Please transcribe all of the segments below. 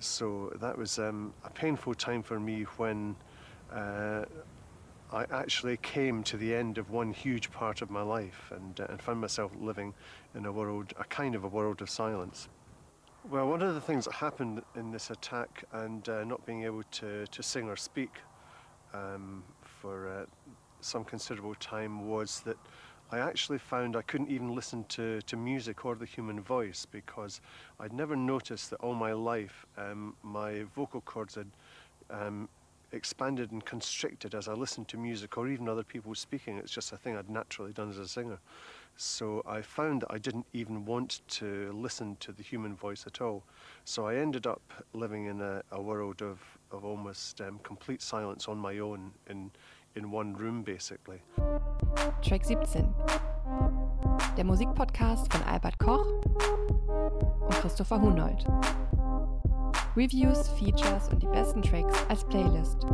So that was um, a painful time for me when uh, I actually came to the end of one huge part of my life and, uh, and found myself living in a world, a kind of a world of silence. Well, one of the things that happened in this attack and uh, not being able to, to sing or speak um, for uh, some considerable time was that I actually found I couldn't even listen to, to music or the human voice because I'd never noticed that all my life um, my vocal cords had um, expanded and constricted as I listened to music or even other people speaking. It's just a thing I'd naturally done as a singer. So I found that I didn't even want to listen to the human voice at all. So I ended up living in a, a world of, of almost um, complete silence on my own in, in one room basically. Track 17. Der Musikpodcast von Albert Koch und Christopher Hunold. Reviews, Features und die besten Tracks als Playlist.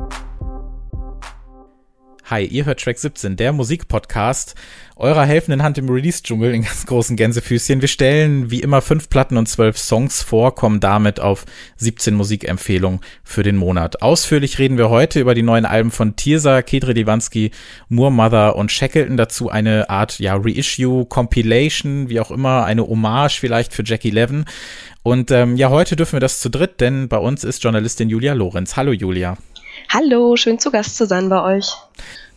Hi, ihr hört Track 17, der Musikpodcast eurer helfenden Hand im Release-Dschungel in ganz großen Gänsefüßchen. Wir stellen wie immer fünf Platten und zwölf Songs vor, kommen damit auf 17 Musikempfehlungen für den Monat. Ausführlich reden wir heute über die neuen Alben von Tirsa, Kedre Divansky, Moore Mother und Shackleton. Dazu eine Art, ja, Reissue, Compilation, wie auch immer, eine Hommage vielleicht für Jackie Levin. Und ähm, ja, heute dürfen wir das zu dritt, denn bei uns ist Journalistin Julia Lorenz. Hallo Julia. Hallo, schön zu Gast zu sein bei euch.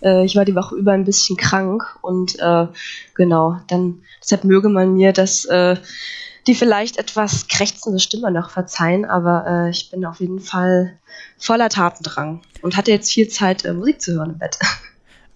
Äh, ich war die Woche über ein bisschen krank und äh, genau, dann deshalb möge man mir das äh, die vielleicht etwas krächzende Stimme noch verzeihen, aber äh, ich bin auf jeden Fall voller Tatendrang und hatte jetzt viel Zeit, äh, Musik zu hören im Bett.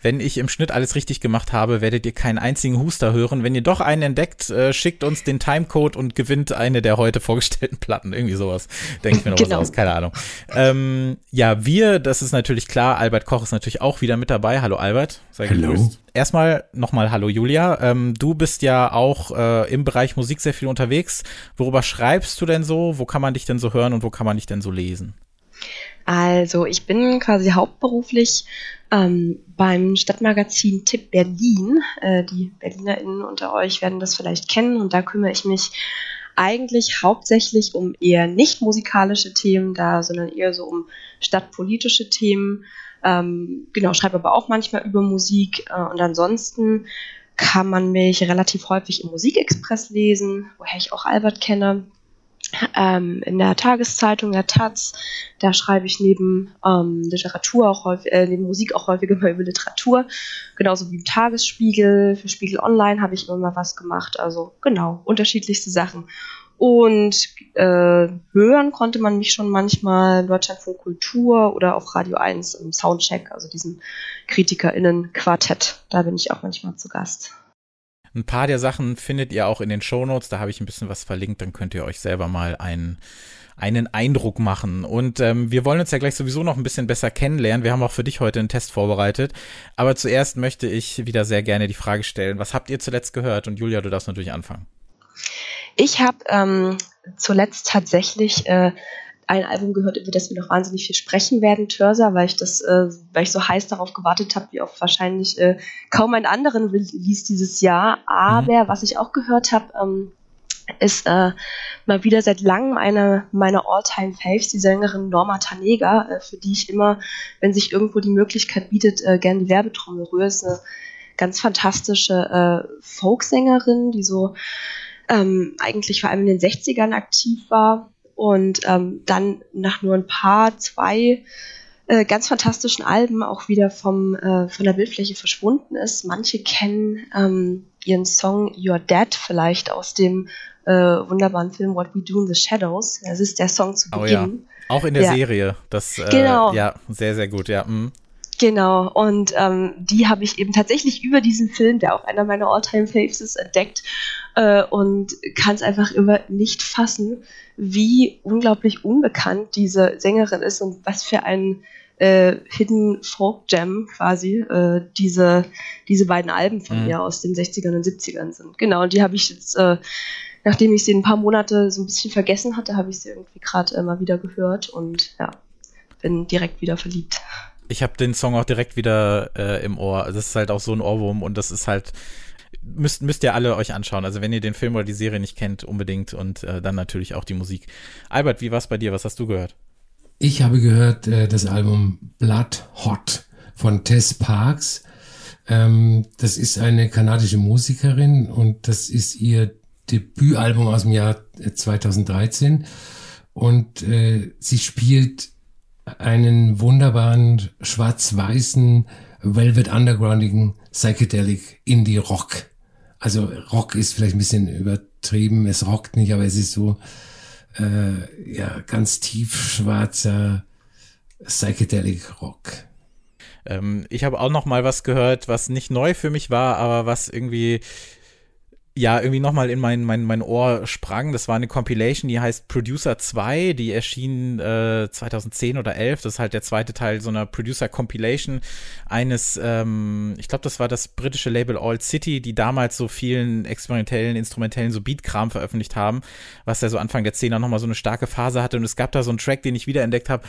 Wenn ich im Schnitt alles richtig gemacht habe, werdet ihr keinen einzigen Huster hören. Wenn ihr doch einen entdeckt, äh, schickt uns den Timecode und gewinnt eine der heute vorgestellten Platten. Irgendwie sowas. Denke ich mir noch genau. was aus, keine Ahnung. Ähm, ja, wir, das ist natürlich klar, Albert Koch ist natürlich auch wieder mit dabei. Hallo Albert. Sei Hallo. Gegrüßt. Erstmal nochmal Hallo Julia. Ähm, du bist ja auch äh, im Bereich Musik sehr viel unterwegs. Worüber schreibst du denn so? Wo kann man dich denn so hören und wo kann man dich denn so lesen? Also ich bin quasi hauptberuflich ähm, beim Stadtmagazin Tipp Berlin. Äh, die BerlinerInnen unter euch werden das vielleicht kennen und da kümmere ich mich eigentlich hauptsächlich um eher nicht musikalische Themen da, sondern eher so um stadtpolitische Themen. Ähm, genau, schreibe aber auch manchmal über Musik äh, und ansonsten kann man mich relativ häufig im Musikexpress lesen, woher ich auch Albert kenne ähm, in der Tageszeitung, der Taz. Da schreibe ich neben ähm, Literatur auch häufig, äh, neben Musik auch häufiger mal über Literatur. Genauso wie im Tagesspiegel. Für Spiegel Online habe ich immer mal was gemacht. Also genau, unterschiedlichste Sachen. Und äh, hören konnte man mich schon manchmal Deutschlandfunk Kultur oder auf Radio 1 im Soundcheck, also diesem KritikerInnen-Quartett. Da bin ich auch manchmal zu Gast. Ein paar der Sachen findet ihr auch in den Shownotes, da habe ich ein bisschen was verlinkt, dann könnt ihr euch selber mal einen, einen Eindruck machen. Und ähm, wir wollen uns ja gleich sowieso noch ein bisschen besser kennenlernen. Wir haben auch für dich heute einen Test vorbereitet. Aber zuerst möchte ich wieder sehr gerne die Frage stellen, was habt ihr zuletzt gehört? Und Julia, du darfst natürlich anfangen. Ich habe ähm, zuletzt tatsächlich äh, ein Album gehört, über das wir noch wahnsinnig viel sprechen werden, Törser, weil ich das, äh, weil ich so heiß darauf gewartet habe, wie auf wahrscheinlich äh, kaum einen anderen Release dieses Jahr. Aber mhm. was ich auch gehört habe, ähm, ist äh, mal wieder seit langem eine meiner All-Time-Faves, die Sängerin Norma Tanega, äh, für die ich immer, wenn sich irgendwo die Möglichkeit bietet, äh, gerne die Werbetrommel rühre. Ist eine ganz fantastische äh, Folksängerin, die so ähm, eigentlich vor allem in den 60ern aktiv war und ähm, dann nach nur ein paar, zwei äh, ganz fantastischen Alben auch wieder vom, äh, von der Bildfläche verschwunden ist. Manche kennen ähm, ihren Song You're Dead vielleicht aus dem äh, wunderbaren Film What We Do in the Shadows. Das ist der Song zu Beginn. Oh ja. Auch in der ja. Serie. Das, äh, genau. Ja, sehr, sehr gut, ja. Mhm. Genau, und ähm, die habe ich eben tatsächlich über diesen Film, der auch einer meiner All-Time-Faves ist, entdeckt äh, und kann es einfach immer nicht fassen, wie unglaublich unbekannt diese Sängerin ist und was für ein äh, Hidden Folk Gem quasi äh, diese, diese beiden Alben von mhm. mir aus den 60ern und 70ern sind. Genau, und die habe ich jetzt, äh, nachdem ich sie ein paar Monate so ein bisschen vergessen hatte, habe ich sie irgendwie gerade mal wieder gehört und ja, bin direkt wieder verliebt. Ich habe den Song auch direkt wieder äh, im Ohr. Das ist halt auch so ein Ohrwurm und das ist halt müsst, müsst ihr alle euch anschauen. Also wenn ihr den Film oder die Serie nicht kennt, unbedingt und äh, dann natürlich auch die Musik. Albert, wie war's bei dir? Was hast du gehört? Ich habe gehört äh, das Album Blood Hot von Tess Parks. Ähm, das ist eine kanadische Musikerin und das ist ihr Debütalbum aus dem Jahr 2013. Und äh, sie spielt einen wunderbaren schwarz-weißen Velvet Undergroundigen Psychedelic Indie Rock. Also Rock ist vielleicht ein bisschen übertrieben, es rockt nicht, aber es ist so äh, ja ganz tief schwarzer Psychedelic Rock. Ähm, ich habe auch noch mal was gehört, was nicht neu für mich war, aber was irgendwie ja, irgendwie nochmal in mein, mein, mein Ohr sprang. Das war eine Compilation, die heißt Producer 2, die erschien äh, 2010 oder 11. Das ist halt der zweite Teil so einer Producer Compilation eines, ähm, ich glaube, das war das britische Label All City, die damals so vielen experimentellen, instrumentellen, so Beatkram veröffentlicht haben, was ja so Anfang der 10er nochmal so eine starke Phase hatte. Und es gab da so einen Track, den ich wiederentdeckt habe.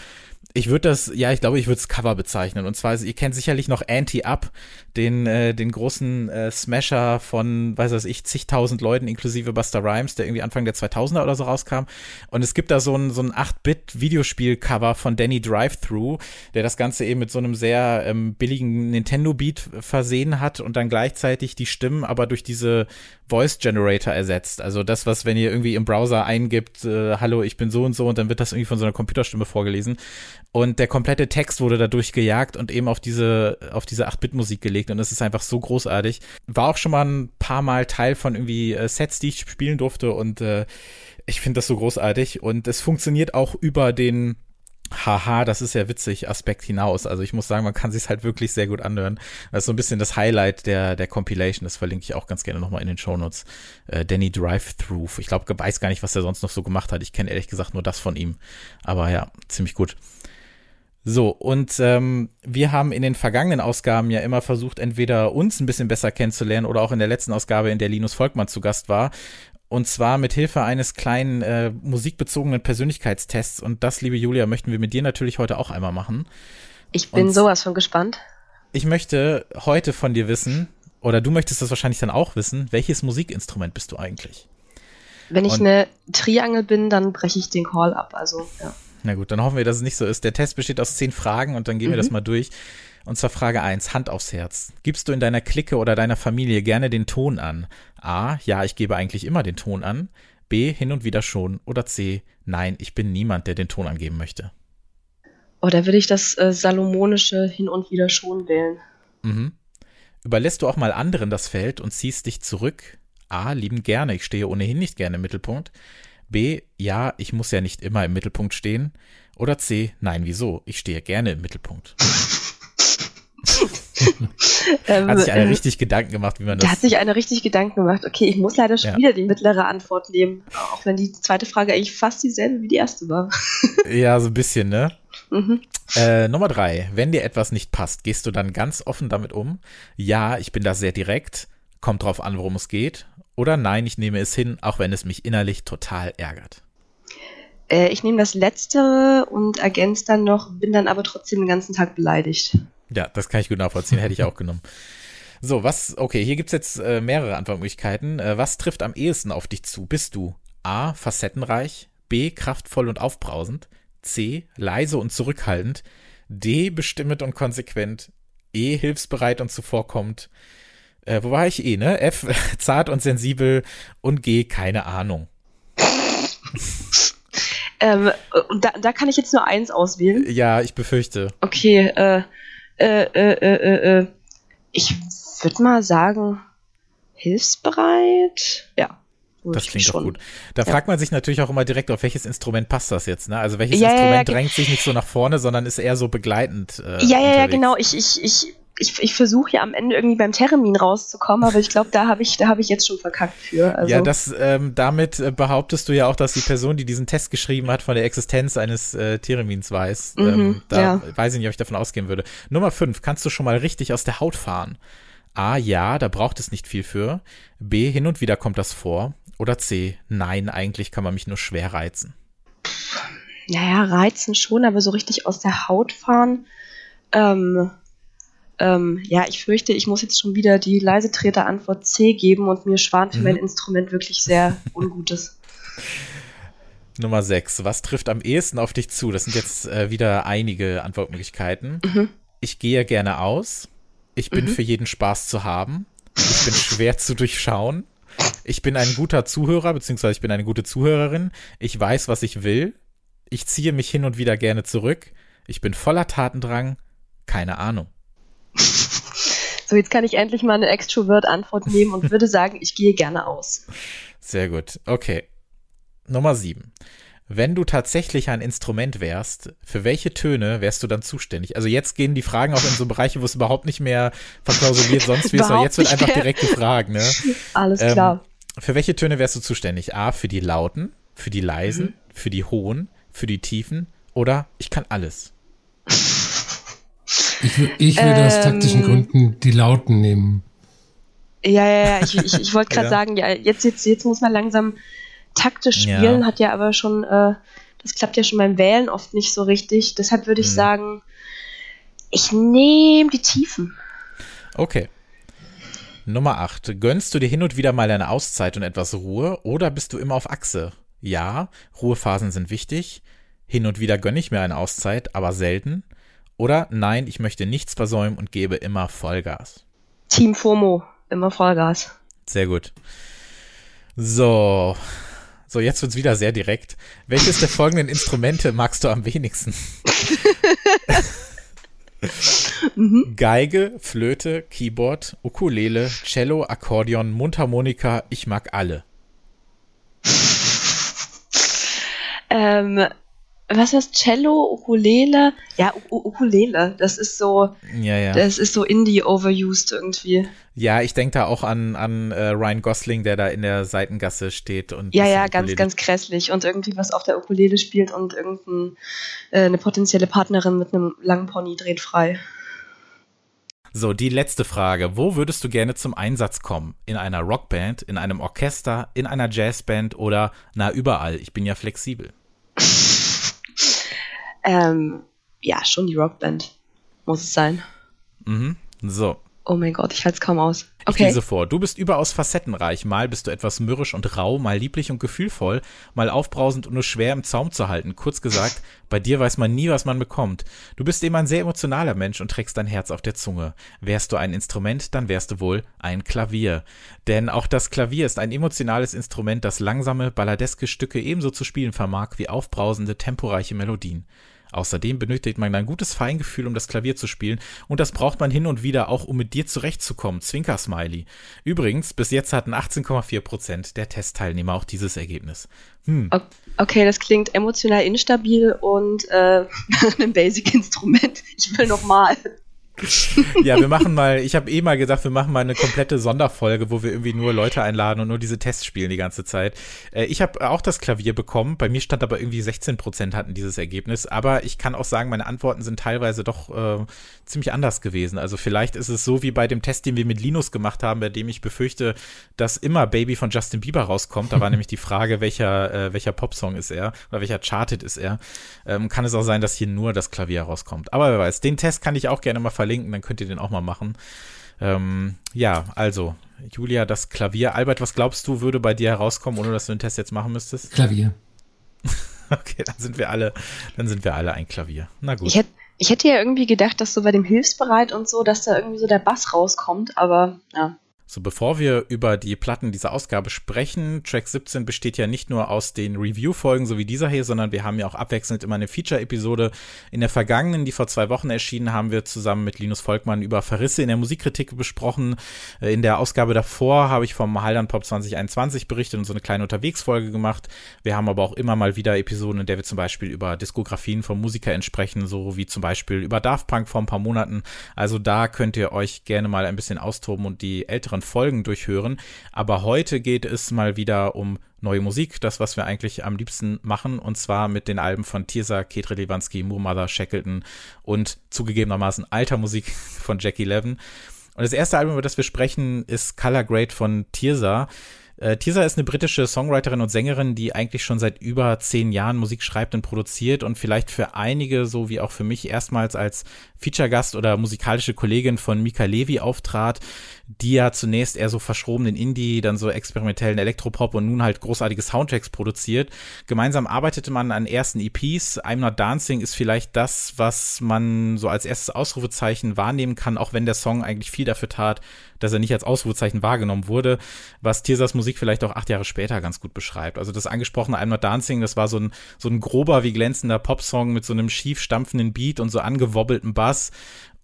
Ich würde das, ja, ich glaube, ich würde es Cover bezeichnen. Und zwar, ihr kennt sicherlich noch Anti-Up, den, äh, den großen äh, Smasher von, weiß was ich, zigtausend Leuten, inklusive Buster Rhymes, der irgendwie Anfang der 2000er oder so rauskam. Und es gibt da so ein, so ein 8-Bit-Videospiel-Cover von Danny Drive-Thru, der das Ganze eben mit so einem sehr ähm, billigen Nintendo-Beat versehen hat und dann gleichzeitig die Stimmen aber durch diese Voice Generator ersetzt. Also das, was, wenn ihr irgendwie im Browser eingibt, äh, hallo, ich bin so und so, und dann wird das irgendwie von so einer Computerstimme vorgelesen. Und der komplette Text wurde dadurch gejagt und eben auf diese, auf diese 8-Bit-Musik gelegt. Und das ist einfach so großartig. War auch schon mal ein paar Mal Teil von irgendwie äh, Sets, die ich spielen durfte. Und äh, ich finde das so großartig. Und es funktioniert auch über den Haha, das ist ja witzig, Aspekt hinaus. Also ich muss sagen, man kann sich halt wirklich sehr gut anhören. Das ist so ein bisschen das Highlight der, der Compilation. Das verlinke ich auch ganz gerne nochmal in den Shownotes. Äh, Danny Drive-Through. Ich glaube, weiß gar nicht, was er sonst noch so gemacht hat. Ich kenne ehrlich gesagt nur das von ihm. Aber ja, ziemlich gut. So, und ähm, wir haben in den vergangenen Ausgaben ja immer versucht, entweder uns ein bisschen besser kennenzulernen oder auch in der letzten Ausgabe, in der Linus Volkmann zu Gast war. Und zwar mit Hilfe eines kleinen äh, musikbezogenen Persönlichkeitstests. Und das, liebe Julia, möchten wir mit dir natürlich heute auch einmal machen. Ich bin und sowas von gespannt. Ich möchte heute von dir wissen, oder du möchtest das wahrscheinlich dann auch wissen, welches Musikinstrument bist du eigentlich? Wenn ich und eine Triangel bin, dann breche ich den Call ab. Also, ja. Na gut, dann hoffen wir, dass es nicht so ist. Der Test besteht aus zehn Fragen und dann gehen mhm. wir das mhm. mal durch. Und zwar Frage 1, Hand aufs Herz. Gibst du in deiner Clique oder deiner Familie gerne den Ton an? A, ja, ich gebe eigentlich immer den Ton an. B, hin und wieder schon. Oder C, nein, ich bin niemand, der den Ton angeben möchte. Oh, würde ich das äh, salomonische hin und wieder schon wählen? Mhm. Überlässt du auch mal anderen das Feld und ziehst dich zurück? A, lieben gerne, ich stehe ohnehin nicht gerne im Mittelpunkt. B, ja, ich muss ja nicht immer im Mittelpunkt stehen. Oder C, nein, wieso? Ich stehe gerne im Mittelpunkt. ähm, hat sich einer äh, richtig Gedanken gemacht, wie man das. Da hat sich einer richtig Gedanken gemacht. Okay, ich muss leider schon ja. wieder die mittlere Antwort nehmen. Auch wenn die zweite Frage eigentlich fast dieselbe wie die erste war. ja, so ein bisschen, ne? Mhm. Äh, Nummer drei. Wenn dir etwas nicht passt, gehst du dann ganz offen damit um? Ja, ich bin da sehr direkt. Kommt drauf an, worum es geht. Oder nein, ich nehme es hin, auch wenn es mich innerlich total ärgert. Äh, ich nehme das Letztere und ergänze dann noch, bin dann aber trotzdem den ganzen Tag beleidigt. Ja, das kann ich gut nachvollziehen, hätte ich auch genommen. So, was, okay, hier gibt es jetzt äh, mehrere Antwortmöglichkeiten. Äh, was trifft am ehesten auf dich zu? Bist du A, facettenreich, B, kraftvoll und aufbrausend, C, leise und zurückhaltend, D, bestimmend und konsequent, E, hilfsbereit und zuvorkommend, äh, wo war ich eh, ne? F, zart und sensibel und G, keine Ahnung. ähm, und da, da kann ich jetzt nur eins auswählen. Ja, ich befürchte. Okay, äh, äh, äh, äh, äh, äh. ich würde mal sagen, hilfsbereit. Ja. Das klingt doch gut. Da ja. fragt man sich natürlich auch immer direkt, auf welches Instrument passt das jetzt, ne? Also welches ja, Instrument ja, drängt sich nicht so nach vorne, sondern ist eher so begleitend. Äh, ja, ja, ja, genau. Ich, ich, ich ich, ich versuche ja am Ende irgendwie beim Termin rauszukommen, aber ich glaube, da habe ich, da ich jetzt schon verkackt für. Also. Ja, das, ähm, damit äh, behauptest du ja auch, dass die Person, die diesen Test geschrieben hat, von der Existenz eines äh, Termins weiß. Mhm, ähm, da ja. weiß ich nicht, ob ich davon ausgehen würde. Nummer 5, kannst du schon mal richtig aus der Haut fahren? A, ja, da braucht es nicht viel für. B, hin und wieder kommt das vor. Oder C, nein, eigentlich kann man mich nur schwer reizen. Naja, reizen schon, aber so richtig aus der Haut fahren. Ähm, Ähm, ja, ich fürchte, ich muss jetzt schon wieder die leise Antwort C geben und mir schwant für mhm. mein Instrument wirklich sehr Ungutes. Nummer 6. Was trifft am ehesten auf dich zu? Das sind jetzt äh, wieder einige Antwortmöglichkeiten. Mhm. Ich gehe gerne aus. Ich bin mhm. für jeden Spaß zu haben. Ich bin schwer zu durchschauen. Ich bin ein guter Zuhörer, beziehungsweise ich bin eine gute Zuhörerin. Ich weiß, was ich will. Ich ziehe mich hin und wieder gerne zurück. Ich bin voller Tatendrang. Keine Ahnung. So, jetzt kann ich endlich mal eine Extrovert-Antwort nehmen und würde sagen, ich gehe gerne aus. Sehr gut. Okay. Nummer sieben. Wenn du tatsächlich ein Instrument wärst, für welche Töne wärst du dann zuständig? Also jetzt gehen die Fragen auch in so Bereiche, wo es überhaupt nicht mehr verklausuliert sonst wie es aber jetzt wird einfach direkt gefragt, ne? Alles ähm, klar. Für welche Töne wärst du zuständig? A, für die lauten, für die leisen, mhm. für die hohen, für die tiefen oder ich kann alles? Ich, ich würde ähm, aus taktischen Gründen die lauten nehmen. Ja, ja, ja, ich, ich, ich wollte gerade ja. sagen, ja, jetzt, jetzt, jetzt muss man langsam taktisch spielen, ja. hat ja aber schon, äh, das klappt ja schon beim Wählen oft nicht so richtig. Deshalb würde ich hm. sagen, ich nehme die Tiefen. Okay. Nummer 8. Gönnst du dir hin und wieder mal eine Auszeit und etwas Ruhe oder bist du immer auf Achse? Ja, Ruhephasen sind wichtig. Hin und wieder gönne ich mir eine Auszeit, aber selten. Oder nein, ich möchte nichts versäumen und gebe immer Vollgas. Team FOMO, immer Vollgas. Sehr gut. So, so, jetzt wird's wieder sehr direkt. Welches der folgenden Instrumente magst du am wenigsten? mhm. Geige, Flöte, Keyboard, Ukulele, Cello, Akkordeon, Mundharmonika, ich mag alle. Ähm, was heißt Cello, Ukulele? Ja, U Ukulele. Das ist so, ja, ja. das ist so Indie overused irgendwie. Ja, ich denke da auch an, an äh, Ryan Gosling, der da in der Seitengasse steht und. Ja, ja, ganz, ganz grässlich und irgendwie was auf der Ukulele spielt und irgendeine äh, potenzielle Partnerin mit einem langen Pony dreht frei. So, die letzte Frage. Wo würdest du gerne zum Einsatz kommen? In einer Rockband, in einem Orchester, in einer Jazzband oder na überall? Ich bin ja flexibel. Ähm, ja, schon die Rockband. Muss es sein. Mhm. So. Oh mein Gott, ich halte es kaum aus. Okay. Ich lese vor. Du bist überaus facettenreich. Mal bist du etwas mürrisch und rau, mal lieblich und gefühlvoll, mal aufbrausend und nur schwer im Zaum zu halten. Kurz gesagt, bei dir weiß man nie, was man bekommt. Du bist eben ein sehr emotionaler Mensch und trägst dein Herz auf der Zunge. Wärst du ein Instrument, dann wärst du wohl ein Klavier. Denn auch das Klavier ist ein emotionales Instrument, das langsame, balladeske Stücke ebenso zu spielen vermag wie aufbrausende, temporeiche Melodien. Außerdem benötigt man ein gutes Feingefühl, um das Klavier zu spielen und das braucht man hin und wieder auch, um mit dir zurechtzukommen. Zwinker Smiley. Übrigens, bis jetzt hatten 18,4 Prozent der Testteilnehmer auch dieses Ergebnis. Hm. Okay, das klingt emotional instabil und äh, ein Basic-Instrument. Ich will noch mal. ja, wir machen mal, ich habe eh mal gesagt, wir machen mal eine komplette Sonderfolge, wo wir irgendwie nur Leute einladen und nur diese Tests spielen die ganze Zeit. Äh, ich habe auch das Klavier bekommen, bei mir stand aber irgendwie 16 Prozent hatten dieses Ergebnis, aber ich kann auch sagen, meine Antworten sind teilweise doch äh, ziemlich anders gewesen. Also vielleicht ist es so wie bei dem Test, den wir mit Linus gemacht haben, bei dem ich befürchte, dass immer Baby von Justin Bieber rauskommt. Da war nämlich die Frage, welcher, äh, welcher Popsong ist er oder welcher Charted ist er. Ähm, kann es auch sein, dass hier nur das Klavier rauskommt. Aber wer weiß, den Test kann ich auch gerne mal verlinken verlinken, dann könnt ihr den auch mal machen. Ähm, ja, also, Julia, das Klavier. Albert, was glaubst du, würde bei dir herauskommen, ohne dass du den Test jetzt machen müsstest? Klavier. okay, dann sind wir alle, dann sind wir alle ein Klavier. Na gut. Ich hätte, ich hätte ja irgendwie gedacht, dass so bei dem Hilfsbereit und so, dass da irgendwie so der Bass rauskommt, aber ja. So, bevor wir über die Platten dieser Ausgabe sprechen, Track 17 besteht ja nicht nur aus den Review-Folgen, so wie dieser hier, sondern wir haben ja auch abwechselnd immer eine Feature-Episode. In der vergangenen, die vor zwei Wochen erschienen, haben wir zusammen mit Linus Volkmann über Verrisse in der Musikkritik besprochen. Äh, in der Ausgabe davor habe ich vom Haldern Pop 2021 berichtet und so eine kleine Unterwegsfolge gemacht. Wir haben aber auch immer mal wieder Episoden, in der wir zum Beispiel über Diskografien von Musikern sprechen, so wie zum Beispiel über Daft Punk vor ein paar Monaten. Also da könnt ihr euch gerne mal ein bisschen austoben und die älteren Folgen durchhören. Aber heute geht es mal wieder um neue Musik, das, was wir eigentlich am liebsten machen, und zwar mit den Alben von Tirsa, Ketre Lewanski, Moormother, Shackleton und zugegebenermaßen alter Musik von Jackie Levin. Und das erste Album, über das wir sprechen, ist Color Grade von Tirsa. Äh, Tisa ist eine britische Songwriterin und Sängerin, die eigentlich schon seit über zehn Jahren Musik schreibt und produziert und vielleicht für einige, so wie auch für mich, erstmals als Feature-Gast oder musikalische Kollegin von Mika Levi auftrat, die ja zunächst eher so verschrobenen Indie, dann so experimentellen Elektropop und nun halt großartige Soundtracks produziert. Gemeinsam arbeitete man an ersten EPs. I'm Not Dancing ist vielleicht das, was man so als erstes Ausrufezeichen wahrnehmen kann, auch wenn der Song eigentlich viel dafür tat, dass er nicht als Ausrufezeichen wahrgenommen wurde, was Tirsas Musik vielleicht auch acht Jahre später ganz gut beschreibt. Also das angesprochene I'm Not Dancing, das war so ein, so ein grober wie glänzender Popsong mit so einem schief stampfenden Beat und so angewobbeltem Bass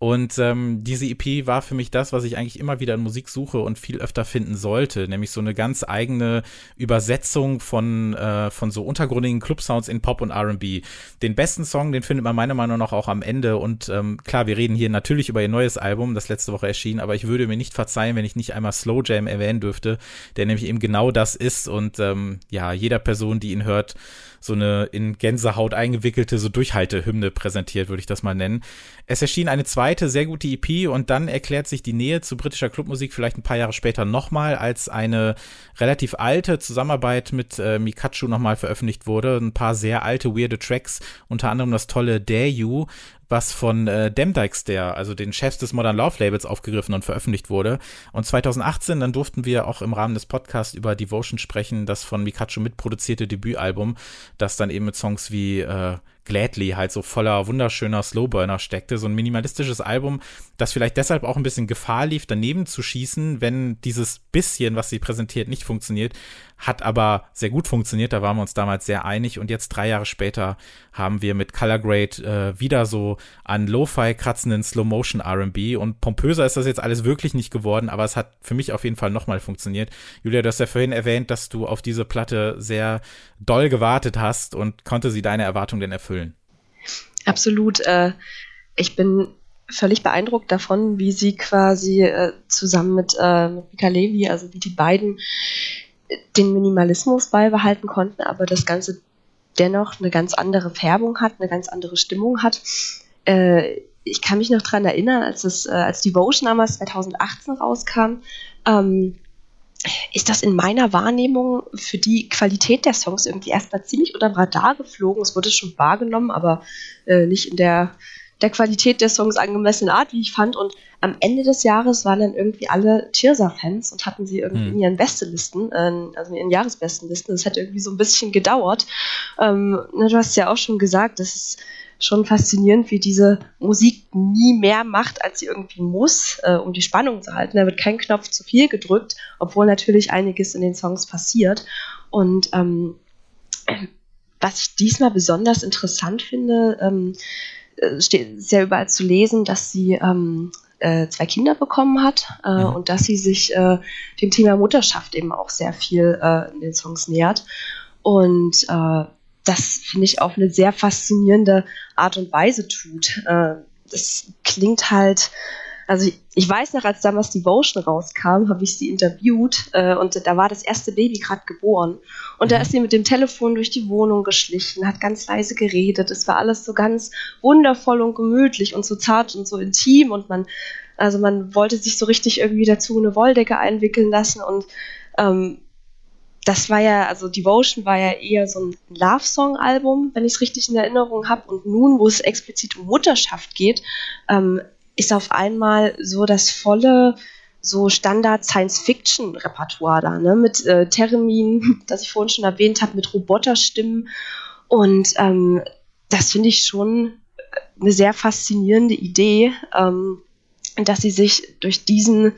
und ähm, diese EP war für mich das, was ich eigentlich immer wieder in Musik suche und viel öfter finden sollte, nämlich so eine ganz eigene Übersetzung von, äh, von so untergründigen Club-Sounds in Pop und RB. Den besten Song, den findet man meiner Meinung nach auch am Ende. Und ähm, klar, wir reden hier natürlich über ihr neues Album, das letzte Woche erschien, aber ich würde mir nicht verzeihen, wenn ich nicht einmal Slow Jam erwähnen dürfte, der nämlich eben genau das ist. Und ähm, ja, jeder Person, die ihn hört, so eine in Gänsehaut eingewickelte, so Durchhaltehymne präsentiert, würde ich das mal nennen. Es erschien eine zweite sehr gute EP und dann erklärt sich die Nähe zu britischer Clubmusik vielleicht ein paar Jahre später nochmal, als eine relativ alte Zusammenarbeit mit äh, Mikachu nochmal veröffentlicht wurde. Ein paar sehr alte, weirde Tracks, unter anderem das tolle Dare You, was von äh, Demdikes, der, also den Chefs des Modern Love Labels, aufgegriffen und veröffentlicht wurde. Und 2018, dann durften wir auch im Rahmen des Podcasts über Devotion sprechen, das von Mikachu mitproduzierte Debütalbum, das dann eben mit Songs wie äh, Gladly halt so voller wunderschöner Slowburner steckte. So ein minimalistisches Album, das vielleicht deshalb auch ein bisschen Gefahr lief, daneben zu schießen, wenn dieses bisschen, was sie präsentiert, nicht funktioniert, hat aber sehr gut funktioniert. Da waren wir uns damals sehr einig. Und jetzt drei Jahre später haben wir mit Color Grade äh, wieder so an Lo-Fi kratzenden Slow-Motion R&B. Und pompöser ist das jetzt alles wirklich nicht geworden, aber es hat für mich auf jeden Fall nochmal funktioniert. Julia, du hast ja vorhin erwähnt, dass du auf diese Platte sehr doll gewartet hast und konnte sie deine Erwartungen denn erfüllen? Absolut. Äh, ich bin völlig beeindruckt davon, wie sie quasi äh, zusammen mit, äh, mit Mika Levi, also wie die beiden den Minimalismus beibehalten konnten, aber das Ganze dennoch eine ganz andere Färbung hat, eine ganz andere Stimmung hat. Äh, ich kann mich noch daran erinnern, als, es, äh, als Devotion damals 2018 rauskam, ähm, ist das in meiner Wahrnehmung für die Qualität der Songs irgendwie erstmal ziemlich unter dem Radar geflogen. Es wurde schon wahrgenommen, aber äh, nicht in der der Qualität der Songs angemessene Art, wie ich fand. Und am Ende des Jahres waren dann irgendwie alle Tirsa-Fans und hatten sie irgendwie mhm. in ihren Bestelisten, äh, also in ihren Jahresbestenlisten. Das hat irgendwie so ein bisschen gedauert. Ähm, na, du hast ja auch schon gesagt, das ist schon faszinierend, wie diese Musik nie mehr macht, als sie irgendwie muss, äh, um die Spannung zu halten. Da wird kein Knopf zu viel gedrückt, obwohl natürlich einiges in den Songs passiert. Und ähm, was ich diesmal besonders interessant finde, ähm, äh, steht sehr überall zu lesen, dass sie ähm, äh, zwei Kinder bekommen hat äh, mhm. und dass sie sich äh, dem Thema Mutterschaft eben auch sehr viel äh, in den Songs nähert. Und äh, das finde ich auf eine sehr faszinierende Art und Weise tut. das klingt halt also ich, ich, weiß noch, als damals Devotion rauskam, habe ich sie interviewt äh, und da war das erste Baby gerade geboren. Und mhm. da ist sie mit dem Telefon durch die Wohnung geschlichen, hat ganz leise geredet. Es war alles so ganz wundervoll und gemütlich und so zart und so intim und man, also man wollte sich so richtig irgendwie dazu eine Wolldecke einwickeln lassen und ähm, das war ja, also Devotion war ja eher so ein Love-Song-Album, wenn ich es richtig in Erinnerung habe. Und nun, wo es explizit um Mutterschaft geht, ähm, ist auf einmal so das volle so Standard Science-Fiction-Repertoire da, ne? mit äh, Termin, das ich vorhin schon erwähnt habe, mit Roboterstimmen. Und ähm, das finde ich schon eine sehr faszinierende Idee, ähm, dass sie sich durch diesen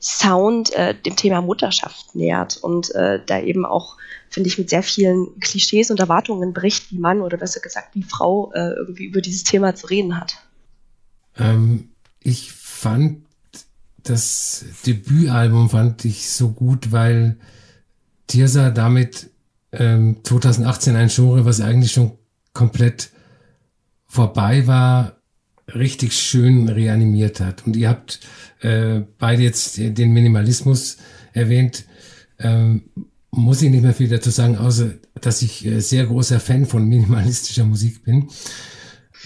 Sound äh, dem Thema Mutterschaft nähert und äh, da eben auch, finde ich, mit sehr vielen Klischees und Erwartungen bricht, wie Mann oder besser gesagt, wie Frau äh, irgendwie über dieses Thema zu reden hat. Ähm, ich fand das Debütalbum fand ich so gut, weil Tirsa damit ähm, 2018 ein Genre, was eigentlich schon komplett vorbei war, richtig schön reanimiert hat. Und ihr habt äh, beide jetzt den Minimalismus erwähnt. Ähm, muss ich nicht mehr viel dazu sagen, außer dass ich äh, sehr großer Fan von minimalistischer Musik bin.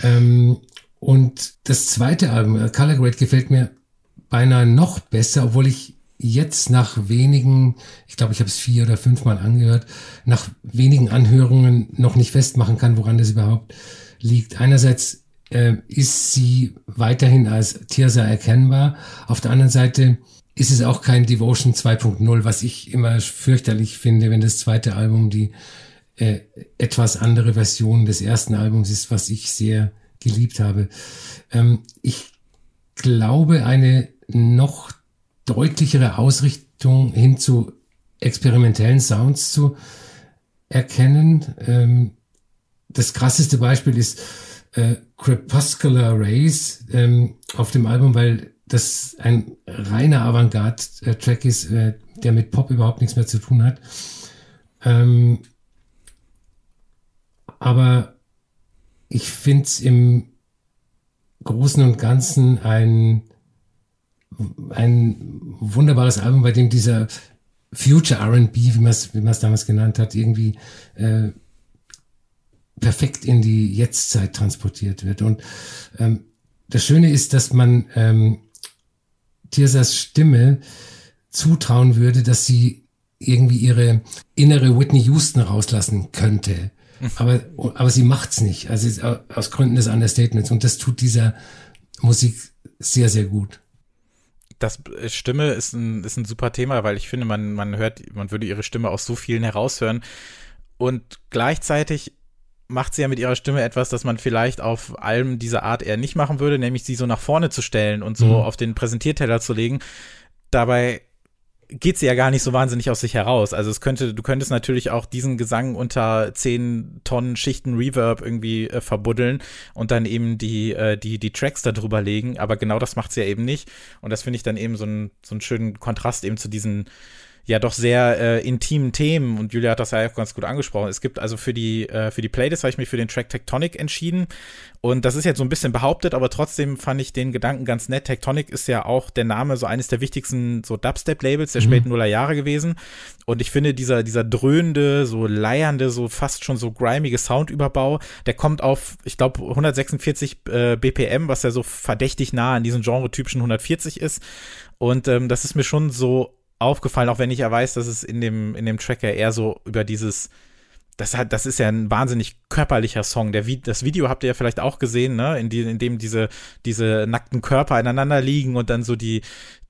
Ähm, und das zweite Album, äh, Color Grade, gefällt mir beinahe noch besser, obwohl ich jetzt nach wenigen, ich glaube, ich habe es vier oder fünfmal angehört, nach wenigen Anhörungen noch nicht festmachen kann, woran das überhaupt liegt. Einerseits äh, ist sie weiterhin als Tirsa erkennbar. Auf der anderen Seite ist es auch kein Devotion 2.0, was ich immer fürchterlich finde, wenn das zweite Album die äh, etwas andere Version des ersten Albums ist, was ich sehr geliebt habe. Ähm, ich glaube, eine noch deutlichere Ausrichtung hin zu experimentellen Sounds zu erkennen. Ähm, das krasseste Beispiel ist äh, Crepuscular Rays ähm, auf dem Album, weil das ein reiner Avantgarde-Track ist, äh, der mit Pop überhaupt nichts mehr zu tun hat. Ähm, aber ich finde es im Großen und Ganzen ein ein wunderbares Album, bei dem dieser Future R&B, wie man es wie man's damals genannt hat, irgendwie äh, perfekt in die Jetztzeit transportiert wird. Und ähm, das Schöne ist, dass man ähm, Tirsas Stimme zutrauen würde, dass sie irgendwie ihre innere Whitney Houston rauslassen könnte. Aber, aber sie macht's nicht. Also aus Gründen des Understatements. Und das tut dieser Musik sehr, sehr gut das äh, Stimme ist ein, ist ein super Thema, weil ich finde, man, man hört, man würde ihre Stimme aus so vielen heraushören. Und gleichzeitig macht sie ja mit ihrer Stimme etwas, das man vielleicht auf Alben dieser Art eher nicht machen würde, nämlich sie so nach vorne zu stellen und so mhm. auf den Präsentierteller zu legen. Dabei geht sie ja gar nicht so wahnsinnig aus sich heraus. Also es könnte, du könntest natürlich auch diesen Gesang unter zehn Tonnen Schichten Reverb irgendwie äh, verbuddeln und dann eben die, äh, die, die Tracks da drüber legen, aber genau das macht sie ja eben nicht. Und das finde ich dann eben so, ein, so einen schönen Kontrast eben zu diesen ja doch sehr äh, intimen Themen und Julia hat das ja auch ganz gut angesprochen. Es gibt also für die äh, für die Playlist habe ich mich für den Track Tectonic entschieden und das ist jetzt so ein bisschen behauptet, aber trotzdem fand ich den Gedanken ganz nett. Tectonic ist ja auch der Name so eines der wichtigsten so Dubstep Labels der mhm. späten Nuller Jahre gewesen und ich finde dieser dieser dröhnende, so leiernde, so fast schon so grimige Soundüberbau, der kommt auf ich glaube 146 äh, BPM, was ja so verdächtig nah an diesen Genre-typischen 140 ist und ähm, das ist mir schon so aufgefallen, auch wenn ich ja weiß, dass es in dem, in dem Tracker eher so über dieses, das hat, das ist ja ein wahnsinnig körperlicher Song. Der, das Video habt ihr ja vielleicht auch gesehen, ne, in, die, in dem diese, diese nackten Körper ineinander liegen und dann so die,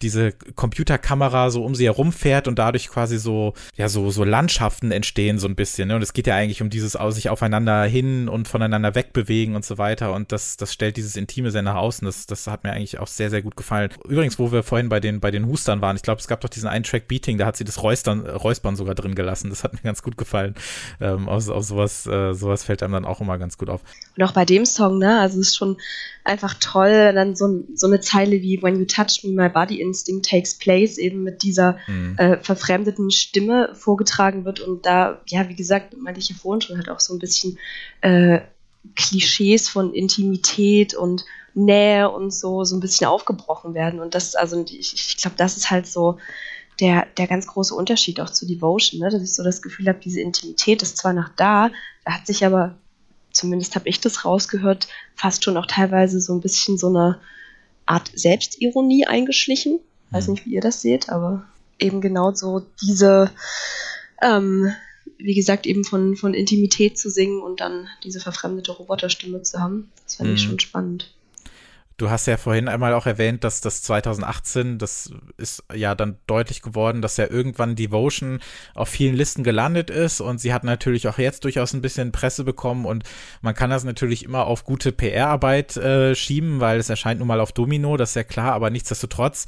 diese Computerkamera so um sie herum fährt und dadurch quasi so, ja, so, so Landschaften entstehen so ein bisschen. Ne? Und es geht ja eigentlich um dieses sich aufeinander hin und voneinander wegbewegen und so weiter. Und das, das stellt dieses Intime sehr nach außen. Das, das hat mir eigentlich auch sehr, sehr gut gefallen. Übrigens, wo wir vorhin bei den, bei den Hustern waren, ich glaube, es gab doch diesen einen Track Beating, da hat sie das Räustern, Räuspern sogar drin gelassen. Das hat mir ganz gut gefallen. Ähm, aus, aus sowas, äh, sowas fällt einem dann auch immer ganz gut auf. Und auch bei dem Song, ne, also es ist schon einfach toll, dann so, so eine Zeile wie When you touch me, my body instinct takes place, eben mit dieser mhm. äh, verfremdeten Stimme vorgetragen wird und da, ja, wie gesagt, meinte ich ja vorhin schon, halt auch so ein bisschen äh, Klischees von Intimität und Nähe und so, so ein bisschen aufgebrochen werden. Und das, also ich, ich glaube, das ist halt so der, der ganz große Unterschied auch zu Devotion, ne? dass ich so das Gefühl habe, diese Intimität ist zwar noch da, da hat sich aber zumindest habe ich das rausgehört, fast schon auch teilweise so ein bisschen so eine Art Selbstironie eingeschlichen. Weiß mhm. nicht, wie ihr das seht, aber eben genau so diese, ähm, wie gesagt, eben von, von Intimität zu singen und dann diese verfremdete Roboterstimme zu haben. Das fand mhm. ich schon spannend. Du hast ja vorhin einmal auch erwähnt, dass das 2018, das ist ja dann deutlich geworden, dass ja irgendwann Devotion auf vielen Listen gelandet ist. Und sie hat natürlich auch jetzt durchaus ein bisschen Presse bekommen. Und man kann das natürlich immer auf gute PR-Arbeit äh, schieben, weil es erscheint nun mal auf Domino, das ist ja klar, aber nichtsdestotrotz,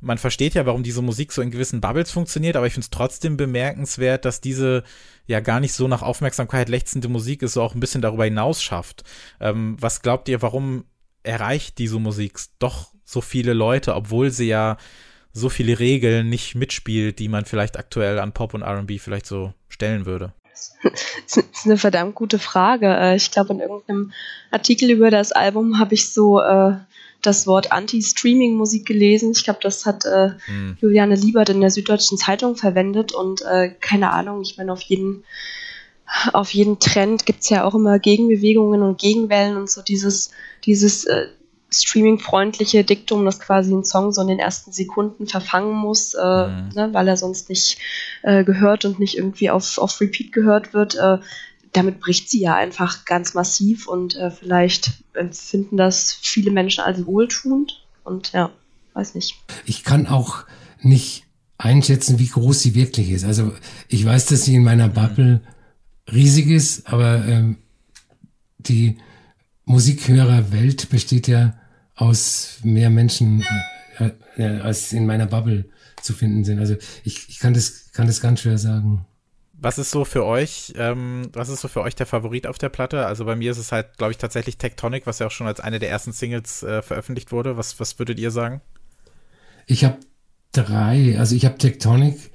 man versteht ja, warum diese Musik so in gewissen Bubbles funktioniert, aber ich finde es trotzdem bemerkenswert, dass diese ja gar nicht so nach Aufmerksamkeit lechzende Musik es so auch ein bisschen darüber hinaus schafft. Ähm, was glaubt ihr, warum erreicht diese Musik doch so viele Leute, obwohl sie ja so viele Regeln nicht mitspielt, die man vielleicht aktuell an Pop und RB vielleicht so stellen würde? Das ist eine verdammt gute Frage. Äh, ich glaube, in irgendeinem Artikel über das Album habe ich so äh, das Wort Anti-Streaming-Musik gelesen. Ich glaube, das hat äh, hm. Juliane Liebert in der Süddeutschen Zeitung verwendet und äh, keine Ahnung, ich meine, auf jeden auf jeden Trend gibt es ja auch immer Gegenbewegungen und Gegenwellen und so dieses, dieses, äh, streaming-freundliche Diktum, dass quasi ein Song so in den ersten Sekunden verfangen muss, äh, Mhm. ne, weil er sonst nicht äh, gehört und nicht irgendwie auf, auf Repeat gehört wird. Äh, damit bricht sie ja einfach ganz massiv und äh, vielleicht empfinden das viele Menschen als wohltuend und ja, weiß nicht. Ich kann auch nicht einschätzen, wie groß sie wirklich ist. Also ich weiß, dass sie in meiner Bubble riesig ist, aber ähm, die Musikhörerwelt besteht ja aus mehr Menschen, äh, äh, als in meiner Bubble zu finden sind. Also ich, ich kann das kann das ganz schwer sagen. Was ist so für euch, ähm, was ist so für euch der Favorit auf der Platte? Also bei mir ist es halt, glaube ich, tatsächlich Tectonic, was ja auch schon als eine der ersten Singles äh, veröffentlicht wurde. Was, was würdet ihr sagen? Ich habe drei, also ich habe Tectonic,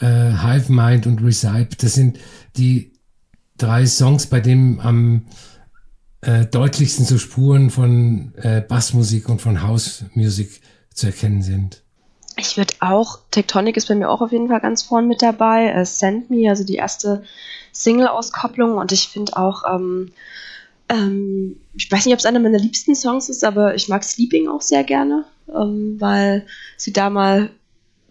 äh, Hive Mind und Recipe. Das sind die drei Songs, bei denen am äh, deutlichsten so Spuren von äh, Bassmusik und von Housemusik zu erkennen sind. Ich würde auch, Tectonic ist bei mir auch auf jeden Fall ganz vorn mit dabei. Äh, Send Me, also die erste Single-Auskopplung. Und ich finde auch, ähm, ähm, ich weiß nicht, ob es einer meiner liebsten Songs ist, aber ich mag Sleeping auch sehr gerne, ähm, weil sie da mal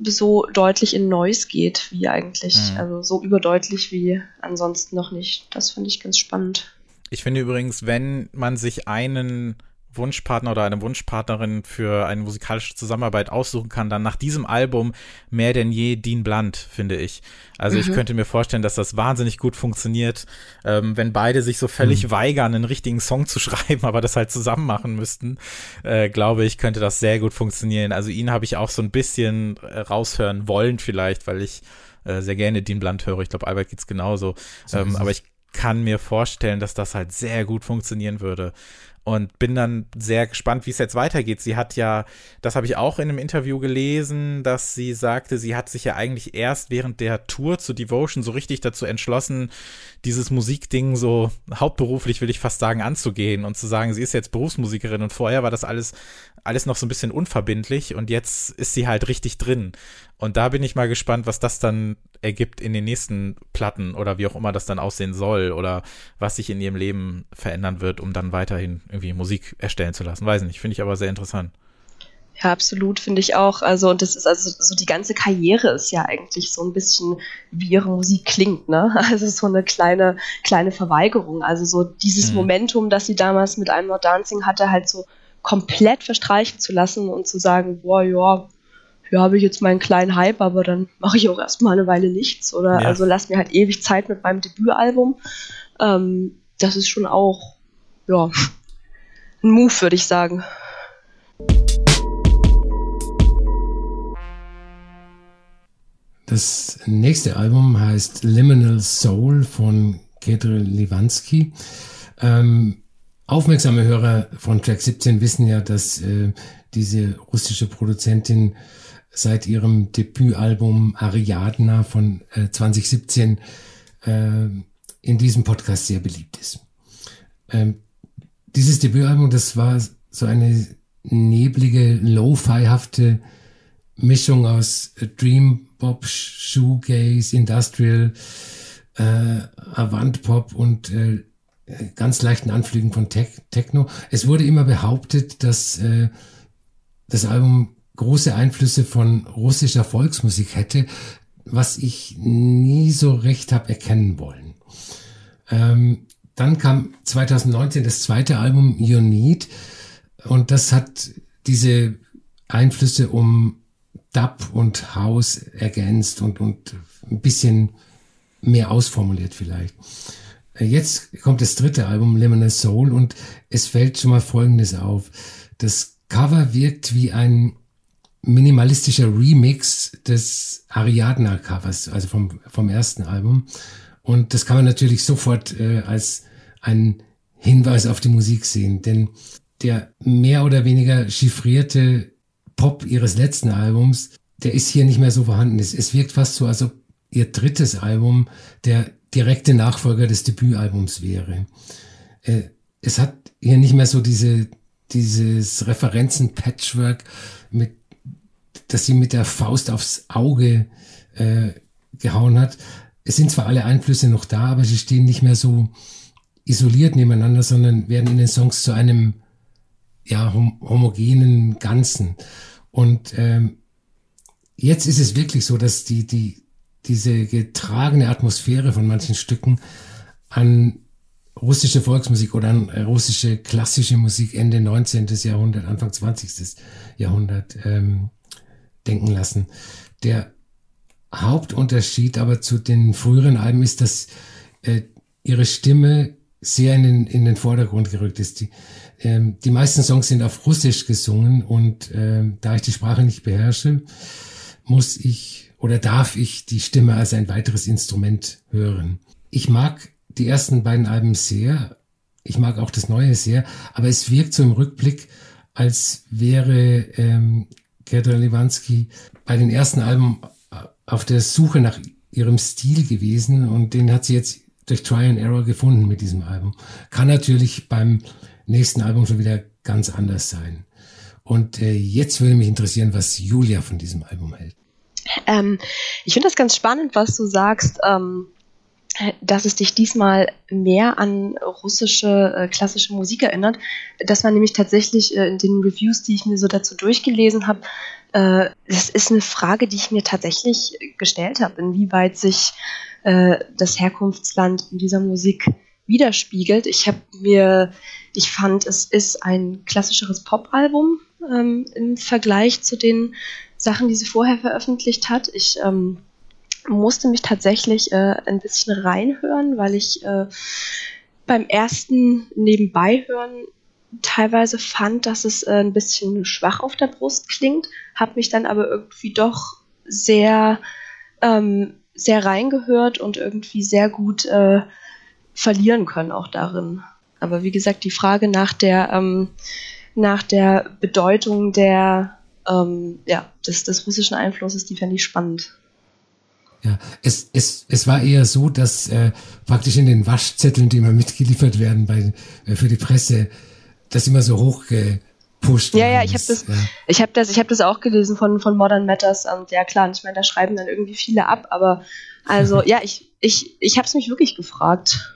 so deutlich in Noise geht, wie eigentlich. Mhm. Also so überdeutlich wie ansonsten noch nicht. Das finde ich ganz spannend. Ich finde übrigens, wenn man sich einen Wunschpartner oder eine Wunschpartnerin für eine musikalische Zusammenarbeit aussuchen kann, dann nach diesem Album mehr denn je Dean Blunt, finde ich. Also ich könnte mir vorstellen, dass das wahnsinnig gut funktioniert, ähm, wenn beide sich so völlig weigern, einen richtigen Song zu schreiben, aber das halt zusammen machen müssten, äh, glaube ich, könnte das sehr gut funktionieren. Also ihn habe ich auch so ein bisschen äh, raushören wollen vielleicht, weil ich äh, sehr gerne Dean Blunt höre. Ich glaube, Albert geht's genauso. So ähm, aber es. ich kann mir vorstellen, dass das halt sehr gut funktionieren würde. Und bin dann sehr gespannt, wie es jetzt weitergeht. Sie hat ja, das habe ich auch in einem Interview gelesen, dass sie sagte, sie hat sich ja eigentlich erst während der Tour zu Devotion so richtig dazu entschlossen, dieses Musikding so hauptberuflich, will ich fast sagen, anzugehen und zu sagen, sie ist jetzt Berufsmusikerin und vorher war das alles, alles noch so ein bisschen unverbindlich und jetzt ist sie halt richtig drin. Und da bin ich mal gespannt, was das dann ergibt in den nächsten Platten oder wie auch immer das dann aussehen soll oder was sich in ihrem Leben verändern wird, um dann weiterhin irgendwie Musik erstellen zu lassen. Weiß nicht, finde ich aber sehr interessant. Ja, absolut, finde ich auch. Also, und das ist also so die ganze Karriere ist ja eigentlich so ein bisschen, wie ihre Musik klingt, ne? Also so eine kleine, kleine Verweigerung. Also so dieses Mhm. Momentum, das sie damals mit I'm Not Dancing hatte, halt so komplett verstreichen zu lassen und zu sagen, boah, ja, hier habe ich jetzt meinen kleinen Hype, aber dann mache ich auch erstmal eine Weile nichts. Oder Ja. also lass mir halt ewig Zeit mit meinem Debütalbum. Ähm, das ist schon auch, ja, ein Move, würde ich sagen. Das nächste Album heißt Liminal Soul von Kedril Livansky. Ähm, aufmerksame Hörer von Track 17 wissen ja, dass äh, diese russische Produzentin seit ihrem Debütalbum Ariadna von äh, 2017 äh, in diesem Podcast sehr beliebt ist. Ähm, dieses Debütalbum, das war so eine neblige, lo-fi-hafte Mischung aus Dream Pop, Shoegaze, Industrial, äh, Avant Pop und äh, ganz leichten Anflügen von Tech Techno. Es wurde immer behauptet, dass äh, das Album große Einflüsse von russischer Volksmusik hätte, was ich nie so recht habe erkennen wollen. Ähm, dann kam 2019 das zweite Album You Need und das hat diese Einflüsse um Dub und House ergänzt und, und ein bisschen mehr ausformuliert vielleicht. Äh, Jetzt kommt das dritte Album, Liminal Soul, und es fällt schon mal Folgendes auf. Das Cover wirkt wie ein minimalistischer Remix des Ariadna-Covers, also vom, vom ersten Album. Und das kann man natürlich sofort äh, als einen Hinweis auf die Musik sehen, denn der mehr oder weniger chiffrierte Pop ihres letzten Albums, der ist hier nicht mehr so vorhanden. Es, es wirkt fast so, als ob ihr drittes Album der direkte Nachfolger des Debütalbums wäre. Äh, es hat hier nicht mehr so diese, dieses Referenzen-Patchwork, mit, das sie mit der Faust aufs Auge äh, gehauen hat. Es sind zwar alle Einflüsse noch da, aber sie stehen nicht mehr so isoliert nebeneinander, sondern werden in den Songs zu einem ja, hom homogenen Ganzen. Und ähm, jetzt ist es wirklich so, dass die, die, diese getragene Atmosphäre von manchen Stücken an russische Volksmusik oder an russische klassische Musik Ende 19. Jahrhundert, Anfang 20. Jahrhundert ähm, denken lassen. Der Hauptunterschied aber zu den früheren Alben ist, dass äh, ihre Stimme sehr in den, in den Vordergrund gerückt ist. Die, ähm, die meisten Songs sind auf Russisch gesungen und ähm, da ich die Sprache nicht beherrsche, muss ich oder darf ich die Stimme als ein weiteres Instrument hören. Ich mag die ersten beiden Alben sehr. Ich mag auch das Neue sehr, aber es wirkt so im Rückblick, als wäre ähm, Gerda Lewanski bei den ersten Alben auf der Suche nach ihrem Stil gewesen und den hat sie jetzt durch Try and Error gefunden mit diesem Album. Kann natürlich beim nächsten Album schon wieder ganz anders sein. Und äh, jetzt würde mich interessieren, was Julia von diesem Album hält. Ähm, ich finde das ganz spannend, was du sagst. Ähm, dass es dich diesmal mehr an russische äh, klassische Musik erinnert. Das war nämlich tatsächlich äh, in den Reviews, die ich mir so dazu durchgelesen habe, äh, das ist eine Frage, die ich mir tatsächlich gestellt habe, inwieweit sich äh, das Herkunftsland in dieser Musik widerspiegelt. Ich habe mir, ich fand, es ist ein klassischeres Popalbum ähm, im Vergleich zu den Sachen, die sie vorher veröffentlicht hat. Ich ähm, musste mich tatsächlich äh, ein bisschen reinhören, weil ich äh, beim ersten Nebenbeihören teilweise fand, dass es äh, ein bisschen schwach auf der Brust klingt, habe mich dann aber irgendwie doch sehr, ähm, sehr reingehört und irgendwie sehr gut äh, verlieren können auch darin. Aber wie gesagt, die Frage nach der, ähm, nach der Bedeutung der, ähm, ja, des, des russischen Einflusses, die fände ich spannend. Ja, es, es, es war eher so, dass äh, praktisch in den Waschzetteln, die immer mitgeliefert werden bei, äh, für die Presse, das immer so hoch gepusht Ja, ja, ich habe das, ja. ich habe das, ich habe das auch gelesen von von Modern Matters und ja klar, ich meine, da schreiben dann irgendwie viele ab, aber also ja, ich ich ich habe es mich wirklich gefragt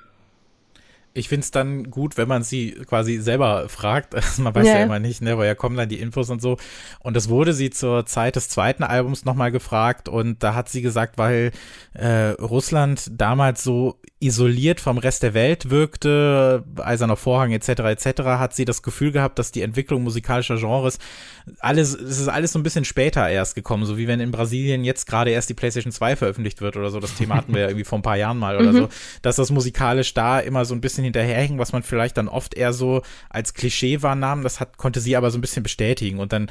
ich finde es dann gut, wenn man sie quasi selber fragt. man weiß ja. ja immer nicht, ne, woher kommen dann die Infos und so. Und das wurde sie zur Zeit des zweiten Albums nochmal gefragt und da hat sie gesagt, weil äh, Russland damals so isoliert vom Rest der Welt wirkte, Eiserner Vorhang etc. etc., hat sie das Gefühl gehabt, dass die Entwicklung musikalischer Genres alles, es ist alles so ein bisschen später erst gekommen, so wie wenn in Brasilien jetzt gerade erst die PlayStation 2 veröffentlicht wird oder so. Das Thema hatten wir ja irgendwie vor ein paar Jahren mal oder mhm. so, dass das musikalisch da immer so ein bisschen hinterherhing, was man vielleicht dann oft eher so als Klischee wahrnahm. Das hat, konnte sie aber so ein bisschen bestätigen und dann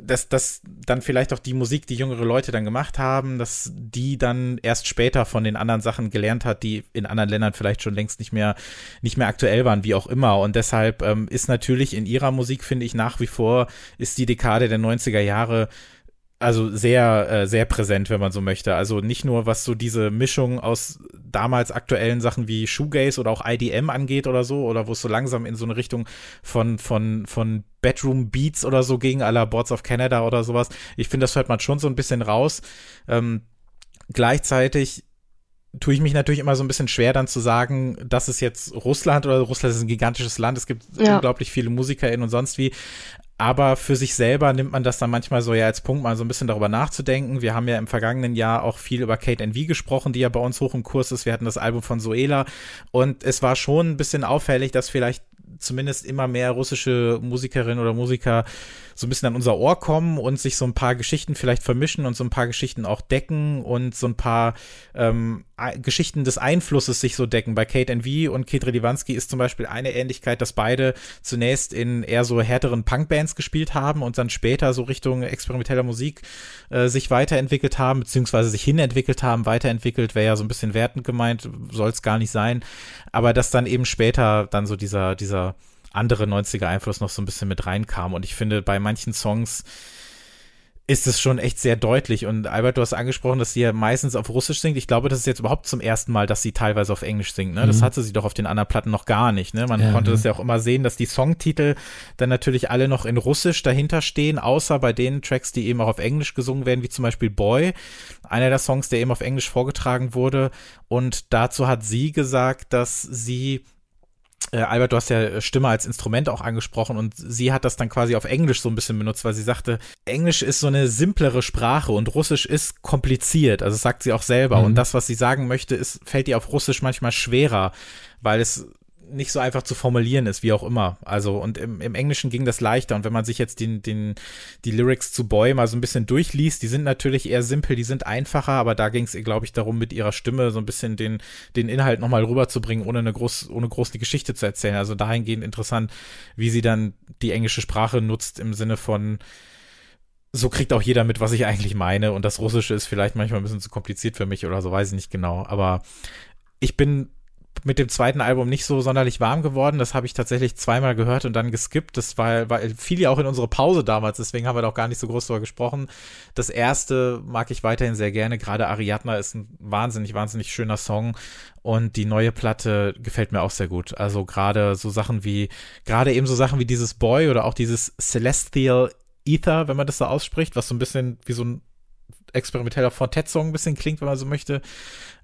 dass das dann vielleicht auch die Musik, die jüngere Leute dann gemacht haben, dass die dann erst später von den anderen Sachen gelernt hat, die in anderen Ländern vielleicht schon längst nicht mehr nicht mehr aktuell waren, wie auch immer. Und deshalb ähm, ist natürlich in ihrer Musik finde ich nach wie vor ist die Dekade der 90er Jahre also sehr, äh, sehr präsent, wenn man so möchte. Also nicht nur, was so diese Mischung aus damals aktuellen Sachen wie Shoegaze oder auch IDM angeht oder so, oder wo es so langsam in so eine Richtung von, von, von Bedroom Beats oder so ging, la Boards of Canada oder sowas. Ich finde, das hört man schon so ein bisschen raus. Ähm, gleichzeitig tue ich mich natürlich immer so ein bisschen schwer, dann zu sagen, das ist jetzt Russland oder Russland ist ein gigantisches Land. Es gibt ja. unglaublich viele MusikerInnen und sonst wie aber für sich selber nimmt man das dann manchmal so ja als Punkt, mal so ein bisschen darüber nachzudenken. Wir haben ja im vergangenen Jahr auch viel über Kate NV gesprochen, die ja bei uns hoch im Kurs ist. Wir hatten das Album von Zoela und es war schon ein bisschen auffällig, dass vielleicht zumindest immer mehr russische Musikerinnen oder Musiker so ein bisschen an unser Ohr kommen und sich so ein paar Geschichten vielleicht vermischen und so ein paar Geschichten auch decken und so ein paar ähm, Geschichten des Einflusses sich so decken. Bei Kate NV und Kate Redivansky ist zum Beispiel eine Ähnlichkeit, dass beide zunächst in eher so härteren Punkbands gespielt haben und dann später so Richtung experimenteller Musik äh, sich weiterentwickelt haben, beziehungsweise sich hinentwickelt haben. Weiterentwickelt wäre ja so ein bisschen wertend gemeint, soll es gar nicht sein. Aber dass dann eben später dann so dieser, dieser andere 90er-Einfluss noch so ein bisschen mit reinkam. Und ich finde, bei manchen Songs ist es schon echt sehr deutlich. Und Albert, du hast angesprochen, dass sie ja meistens auf Russisch singt. Ich glaube, das ist jetzt überhaupt zum ersten Mal, dass sie teilweise auf Englisch singt. Ne? Das mhm. hatte sie doch auf den anderen Platten noch gar nicht. Ne? Man ja, konnte ja. das ja auch immer sehen, dass die Songtitel dann natürlich alle noch in Russisch dahinter stehen, außer bei den Tracks, die eben auch auf Englisch gesungen werden, wie zum Beispiel Boy, einer der Songs, der eben auf Englisch vorgetragen wurde. Und dazu hat sie gesagt, dass sie äh, Albert, du hast ja Stimme als Instrument auch angesprochen und sie hat das dann quasi auf Englisch so ein bisschen benutzt, weil sie sagte, Englisch ist so eine simplere Sprache und Russisch ist kompliziert. Also sagt sie auch selber. Mhm. Und das, was sie sagen möchte, ist, fällt ihr auf Russisch manchmal schwerer, weil es nicht so einfach zu formulieren ist, wie auch immer. Also, und im, im Englischen ging das leichter. Und wenn man sich jetzt den, den, die Lyrics zu Boy mal so ein bisschen durchliest, die sind natürlich eher simpel, die sind einfacher, aber da ging es ihr, glaube ich, darum, mit ihrer Stimme so ein bisschen den, den Inhalt nochmal rüberzubringen, ohne eine groß, ohne groß die Geschichte zu erzählen. Also dahingehend interessant, wie sie dann die englische Sprache nutzt im Sinne von, so kriegt auch jeder mit, was ich eigentlich meine. Und das Russische ist vielleicht manchmal ein bisschen zu kompliziert für mich oder so, weiß ich nicht genau. Aber ich bin mit dem zweiten Album nicht so sonderlich warm geworden. Das habe ich tatsächlich zweimal gehört und dann geskippt. Das war, war fiel ja auch in unsere Pause damals, deswegen haben wir da auch gar nicht so groß drüber gesprochen. Das erste mag ich weiterhin sehr gerne. Gerade Ariadna ist ein wahnsinnig, wahnsinnig schöner Song. Und die neue Platte gefällt mir auch sehr gut. Also gerade so Sachen wie, gerade eben so Sachen wie dieses Boy oder auch dieses Celestial Ether, wenn man das so ausspricht, was so ein bisschen wie so ein experimenteller Fortet-Song ein bisschen klingt, wenn man so möchte.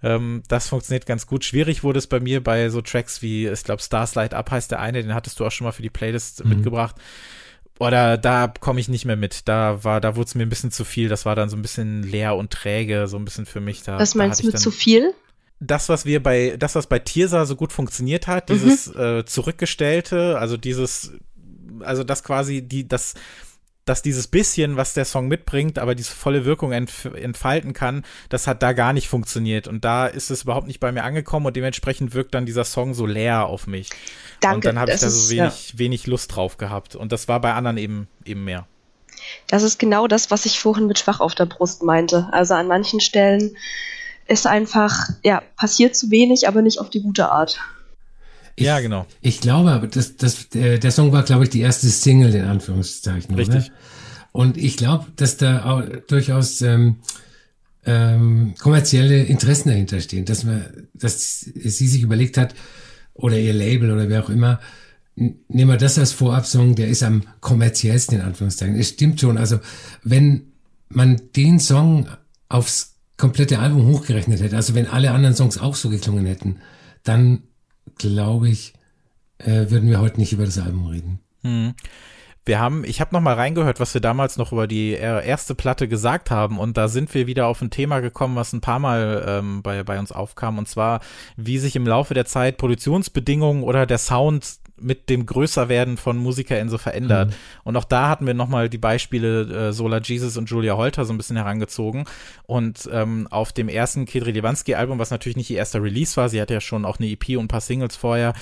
Ähm, das funktioniert ganz gut. Schwierig wurde es bei mir bei so Tracks wie, ich glaube, Stars Light Up heißt der eine, den hattest du auch schon mal für die Playlist mhm. mitgebracht. Oder da komme ich nicht mehr mit. Da war, da wurde es mir ein bisschen zu viel. Das war dann so ein bisschen leer und träge, so ein bisschen für mich. Da, was meinst du mit zu viel? das, was wir bei, das, was bei Tirsa so gut funktioniert hat, dieses mhm. äh, Zurückgestellte, also dieses, also das quasi, die, das, dass dieses bisschen, was der Song mitbringt, aber diese volle Wirkung entf entfalten kann, das hat da gar nicht funktioniert. Und da ist es überhaupt nicht bei mir angekommen und dementsprechend wirkt dann dieser Song so leer auf mich. Danke. Und dann habe ich da so wenig, ja. wenig Lust drauf gehabt. Und das war bei anderen eben, eben mehr. Das ist genau das, was ich vorhin mit schwach auf der Brust meinte. Also an manchen Stellen ist einfach, ja, passiert zu wenig, aber nicht auf die gute Art. Ich, ja, genau. Ich glaube, aber das, das, der, der Song war, glaube ich, die erste Single in Anführungszeichen. Richtig. Oder? Und ich glaube, dass da auch durchaus ähm, ähm, kommerzielle Interessen dahinter stehen, dass man, dass sie sich überlegt hat oder ihr Label oder wer auch immer, nehmen wir das als Vorabsong, der ist am kommerziellsten in Anführungszeichen. Es stimmt schon. Also wenn man den Song aufs komplette Album hochgerechnet hätte, also wenn alle anderen Songs auch so geklungen hätten, dann glaube ich, äh, würden wir heute nicht über das Album reden. Hm. Wir haben, ich habe noch mal reingehört, was wir damals noch über die äh, erste Platte gesagt haben und da sind wir wieder auf ein Thema gekommen, was ein paar Mal ähm, bei, bei uns aufkam und zwar, wie sich im Laufe der Zeit Produktionsbedingungen oder der Sound mit dem Größerwerden von MusikerInnen so verändert. Mhm. Und auch da hatten wir nochmal die Beispiele äh, Solar Jesus und Julia Holter so ein bisschen herangezogen. Und ähm, auf dem ersten Kedri Lewanski-Album, was natürlich nicht ihr erster Release war, sie hatte ja schon auch eine EP und ein paar Singles vorher,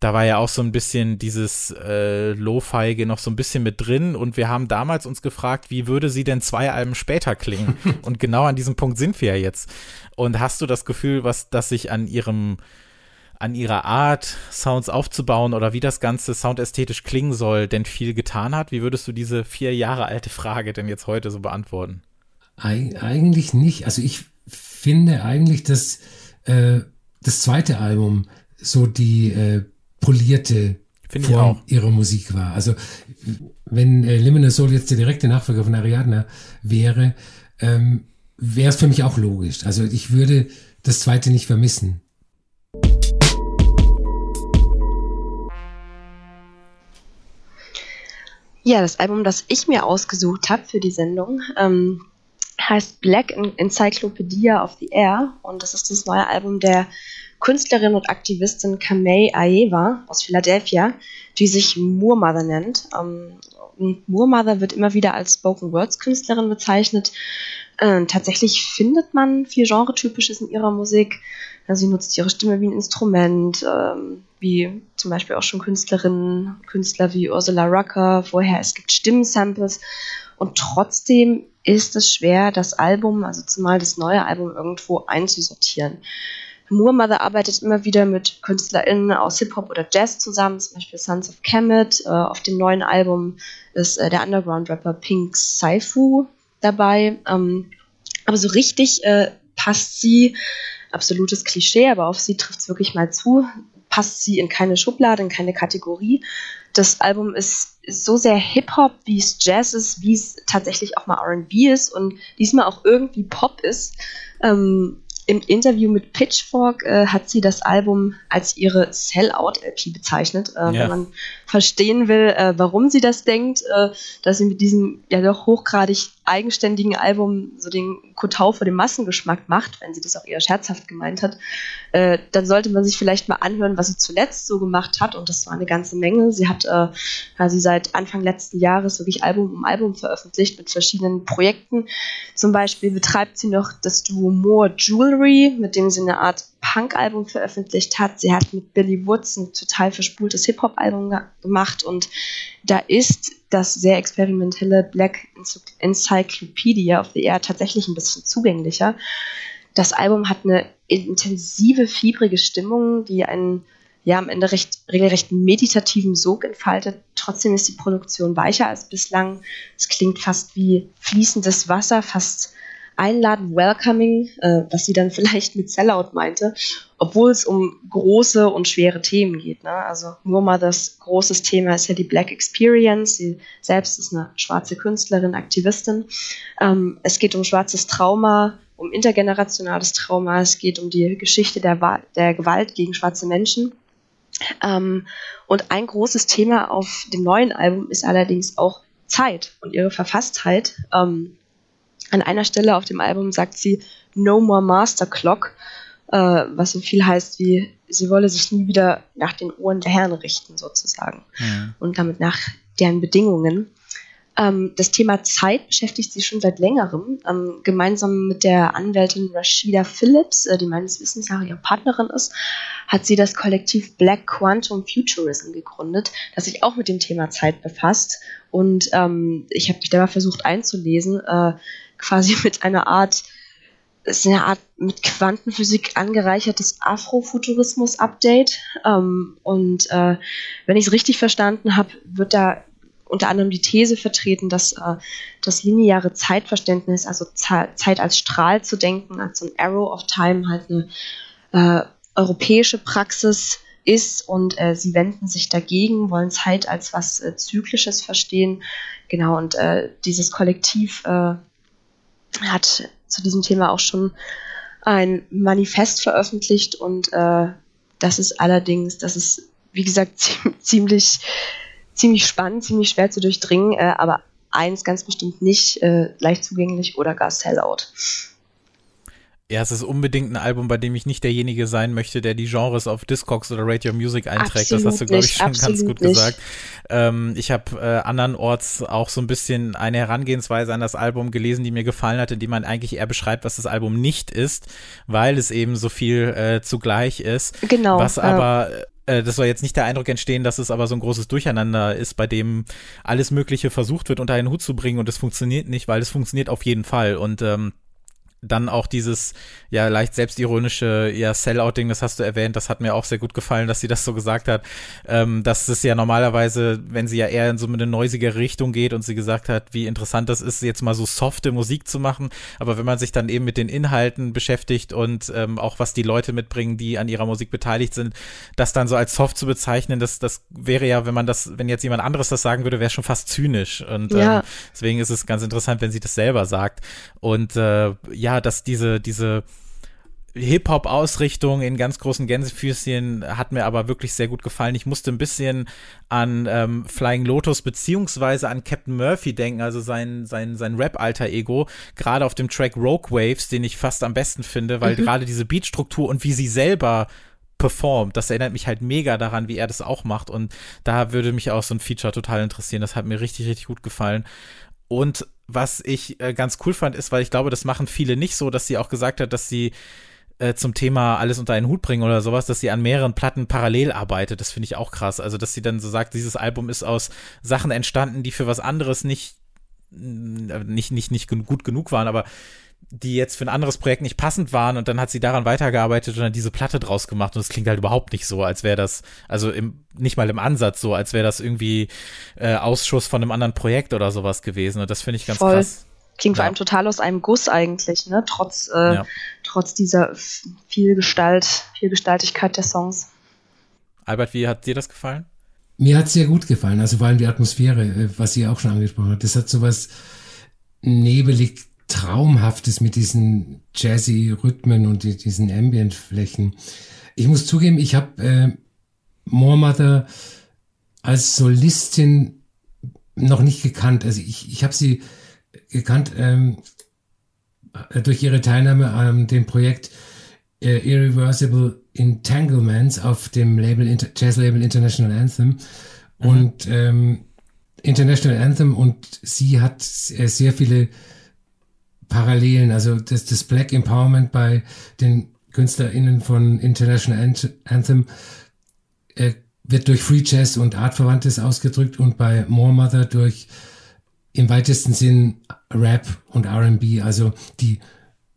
da war ja auch so ein bisschen dieses äh, Lo-Feige noch so ein bisschen mit drin und wir haben damals uns gefragt, wie würde sie denn zwei Alben später klingen? und genau an diesem Punkt sind wir ja jetzt. Und hast du das Gefühl, was, dass sich an ihrem an ihrer Art, Sounds aufzubauen oder wie das Ganze soundästhetisch klingen soll, denn viel getan hat? Wie würdest du diese vier Jahre alte Frage denn jetzt heute so beantworten? Eig eigentlich nicht. Also ich finde eigentlich, dass äh, das zweite Album so die äh, polierte Finde Form ihrer Musik war. Also wenn äh, Liminal Soul jetzt der direkte Nachfolger von Ariadna wäre, ähm, wäre es für mich auch logisch. Also ich würde das zweite nicht vermissen. Ja, das Album, das ich mir ausgesucht habe für die Sendung, ähm, heißt Black Encyclopedia of the Air und das ist das neue Album der Künstlerin und Aktivistin Kamei Aeva aus Philadelphia, die sich Moor Mother nennt. Ähm, Moor Mother wird immer wieder als Spoken Words Künstlerin bezeichnet. Äh, tatsächlich findet man viel Genretypisches in ihrer Musik. Sie nutzt ihre Stimme wie ein Instrument, ähm, wie zum Beispiel auch schon Künstlerinnen, Künstler wie Ursula Rucker, vorher es gibt Stimmensamples und trotzdem ist es schwer, das Album, also zumal das neue Album irgendwo einzusortieren. Moore Mother arbeitet immer wieder mit KünstlerInnen aus Hip-Hop oder Jazz zusammen, zum Beispiel Sons of Kemet. Äh, auf dem neuen Album ist äh, der Underground-Rapper Pink Saifu dabei. Ähm, aber so richtig äh, passt sie, absolutes Klischee, aber auf sie trifft es wirklich mal zu, passt sie in keine Schublade, in keine Kategorie. Das Album ist, so sehr Hip-Hop, wie es Jazz ist, wie es tatsächlich auch mal RB ist und diesmal auch irgendwie Pop ist. Ähm, Im Interview mit Pitchfork äh, hat sie das Album als ihre Sellout-LP bezeichnet. Äh, ja. Wenn man verstehen will, äh, warum sie das denkt, äh, dass sie mit diesem ja doch hochgradig eigenständigen Album so den Kotau vor dem Massengeschmack macht, wenn sie das auch eher scherzhaft gemeint hat, äh, dann sollte man sich vielleicht mal anhören, was sie zuletzt so gemacht hat. Und das war eine ganze Menge. Sie hat äh, quasi seit Anfang letzten Jahres wirklich Album um Album veröffentlicht mit verschiedenen Projekten. Zum Beispiel betreibt sie noch das Duo More Jewelry, mit dem sie eine Art Punk-Album veröffentlicht hat. Sie hat mit Billy Woods ein total verspultes Hip-Hop-Album gemacht und da ist das sehr experimentelle Black Encyclopedia of the Air tatsächlich ein bisschen zugänglicher. Das Album hat eine intensive, fiebrige Stimmung, die einen ja am Ende recht, regelrecht meditativen Sog entfaltet. Trotzdem ist die Produktion weicher als bislang. Es klingt fast wie fließendes Wasser, fast einladend, welcoming, äh, was sie dann vielleicht mit Sellout meinte, obwohl es um große und schwere Themen geht. Ne? Also Mothers großes Thema ist ja die Black Experience. Sie selbst ist eine schwarze Künstlerin, Aktivistin. Ähm, es geht um schwarzes Trauma, um intergenerationales Trauma. Es geht um die Geschichte der, der Gewalt gegen schwarze Menschen. Ähm, und ein großes Thema auf dem neuen Album ist allerdings auch Zeit und ihre Verfasstheit. Ähm, an einer Stelle auf dem Album sagt sie No More Master Clock, äh, was so viel heißt wie, sie wolle sich nie wieder nach den Ohren der Herren richten, sozusagen. Mhm. Und damit nach deren Bedingungen. Ähm, das Thema Zeit beschäftigt sie schon seit längerem, ähm, gemeinsam mit der Anwältin Rashida Phillips, äh, die meines Wissens nach ihre Partnerin ist, hat sie das Kollektiv Black Quantum Futurism gegründet, das sich auch mit dem Thema Zeit befasst. Und ähm, ich habe mich da mal versucht einzulesen. Äh, quasi mit einer Art, ist eine Art mit Quantenphysik angereichertes Afrofuturismus-Update. Ähm, und äh, wenn ich es richtig verstanden habe, wird da unter anderem die These vertreten, dass äh, das lineare Zeitverständnis, also Zeit als Strahl zu denken, als so ein Arrow of Time halt eine äh, europäische Praxis ist und äh, sie wenden sich dagegen, wollen Zeit als was äh, Zyklisches verstehen. Genau, und äh, dieses Kollektiv äh, hat zu diesem Thema auch schon ein Manifest veröffentlicht und äh, das ist allerdings, das ist wie gesagt ziemlich, ziemlich spannend, ziemlich schwer zu durchdringen, äh, aber eins ganz bestimmt nicht äh, leicht zugänglich oder gar Sellout. Ja, es ist unbedingt ein Album, bei dem ich nicht derjenige sein möchte, der die Genres auf Discogs oder Radio Music einträgt. Absolut das hast du, glaube ich, schon ganz gut nicht. gesagt. Ähm, ich habe äh, andernorts auch so ein bisschen eine Herangehensweise an das Album gelesen, die mir gefallen hat, in die man eigentlich eher beschreibt, was das Album nicht ist, weil es eben so viel äh, zugleich ist. Genau. Was ja. aber äh, das soll jetzt nicht der Eindruck entstehen, dass es aber so ein großes Durcheinander ist, bei dem alles Mögliche versucht wird, unter einen Hut zu bringen und es funktioniert nicht, weil es funktioniert auf jeden Fall. Und ähm, dann auch dieses ja leicht selbstironische ja Sellout-Ding, das hast du erwähnt, das hat mir auch sehr gut gefallen, dass sie das so gesagt hat. Ähm, dass es ja normalerweise, wenn sie ja eher in so eine neusigere Richtung geht und sie gesagt hat, wie interessant das ist, jetzt mal so softe Musik zu machen. Aber wenn man sich dann eben mit den Inhalten beschäftigt und ähm, auch was die Leute mitbringen, die an ihrer Musik beteiligt sind, das dann so als soft zu bezeichnen, das, das wäre ja, wenn man das, wenn jetzt jemand anderes das sagen würde, wäre schon fast zynisch. Und ja. ähm, deswegen ist es ganz interessant, wenn sie das selber sagt. Und äh, ja, dass diese, diese Hip-Hop-Ausrichtung in ganz großen Gänsefüßchen hat mir aber wirklich sehr gut gefallen. Ich musste ein bisschen an ähm, Flying Lotus beziehungsweise an Captain Murphy denken, also sein, sein, sein Rap-Alter-Ego, gerade auf dem Track Rogue Waves, den ich fast am besten finde, weil mhm. gerade diese Beatstruktur und wie sie selber performt, das erinnert mich halt mega daran, wie er das auch macht und da würde mich auch so ein Feature total interessieren. Das hat mir richtig, richtig gut gefallen. Und was ich äh, ganz cool fand, ist, weil ich glaube, das machen viele nicht so, dass sie auch gesagt hat, dass sie äh, zum Thema alles unter einen Hut bringen oder sowas, dass sie an mehreren Platten parallel arbeitet. Das finde ich auch krass. Also, dass sie dann so sagt, dieses Album ist aus Sachen entstanden, die für was anderes nicht, nicht, nicht, nicht gut genug waren, aber die jetzt für ein anderes Projekt nicht passend waren und dann hat sie daran weitergearbeitet und dann diese Platte draus gemacht und es klingt halt überhaupt nicht so, als wäre das, also im, nicht mal im Ansatz so, als wäre das irgendwie äh, Ausschuss von einem anderen Projekt oder sowas gewesen und das finde ich ganz Voll. krass. Klingt ja. vor allem total aus einem Guss eigentlich, ne? Trotz, äh, ja. trotz dieser Vielgestalt, Vielgestaltigkeit der Songs. Albert, wie hat dir das gefallen? Mir hat es sehr gut gefallen, also vor allem die Atmosphäre, äh, was sie auch schon angesprochen hat. Das hat sowas nebelig Traumhaftes mit diesen jazzy Rhythmen und die, diesen Ambient-Flächen. Ich muss zugeben, ich habe äh, More Mother als Solistin noch nicht gekannt. Also ich, ich habe sie gekannt ähm, durch ihre Teilnahme an dem Projekt äh, Irreversible Entanglements auf dem Label Inter Jazz Label International Anthem. Mhm. Und ähm, International Anthem und sie hat äh, sehr viele Parallelen. Also das, das Black Empowerment bei den KünstlerInnen von International Anthem äh, wird durch Free Jazz und Artverwandtes ausgedrückt und bei More Mother durch im weitesten Sinn Rap und R&B, also die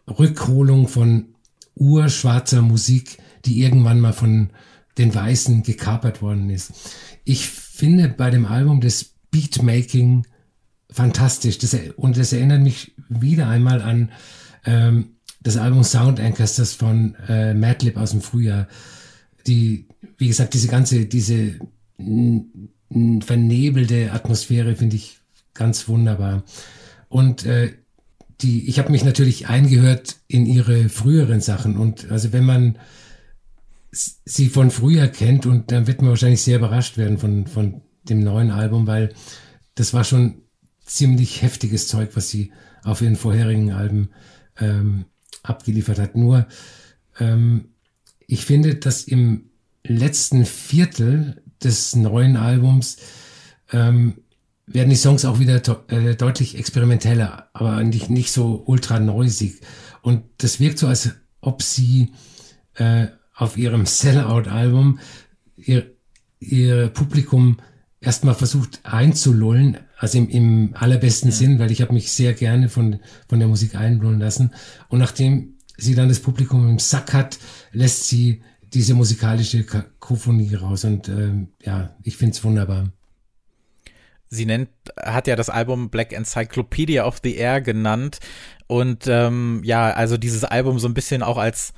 Rückholung von urschwarzer Musik, die irgendwann mal von den Weißen gekapert worden ist. Ich finde bei dem Album das Beatmaking fantastisch. Das, und das erinnert mich wieder einmal an ähm, das Album Sound Anchors, das von äh, Madlib aus dem Frühjahr. Die, wie gesagt, diese ganze, diese vernebelte Atmosphäre finde ich ganz wunderbar. Und äh, die, ich habe mich natürlich eingehört in ihre früheren Sachen. Und also wenn man sie von früher kennt, und dann wird man wahrscheinlich sehr überrascht werden von, von dem neuen Album, weil das war schon ziemlich heftiges Zeug, was sie auf ihren vorherigen Alben ähm, abgeliefert hat. Nur ähm, ich finde, dass im letzten Viertel des neuen Albums ähm, werden die Songs auch wieder äh, deutlich experimenteller, aber nicht, nicht so ultra neusig. Und das wirkt so, als ob sie äh, auf ihrem Sellout-Album ihr, ihr Publikum erstmal versucht einzulullen, also im, im allerbesten ja. Sinn, weil ich habe mich sehr gerne von, von der Musik einlullen lassen. Und nachdem sie dann das Publikum im Sack hat, lässt sie diese musikalische Kakophonie raus. Und ähm, ja, ich find's wunderbar. Sie nennt, hat ja das Album Black Encyclopedia of the Air genannt. Und ähm, ja, also dieses Album so ein bisschen auch als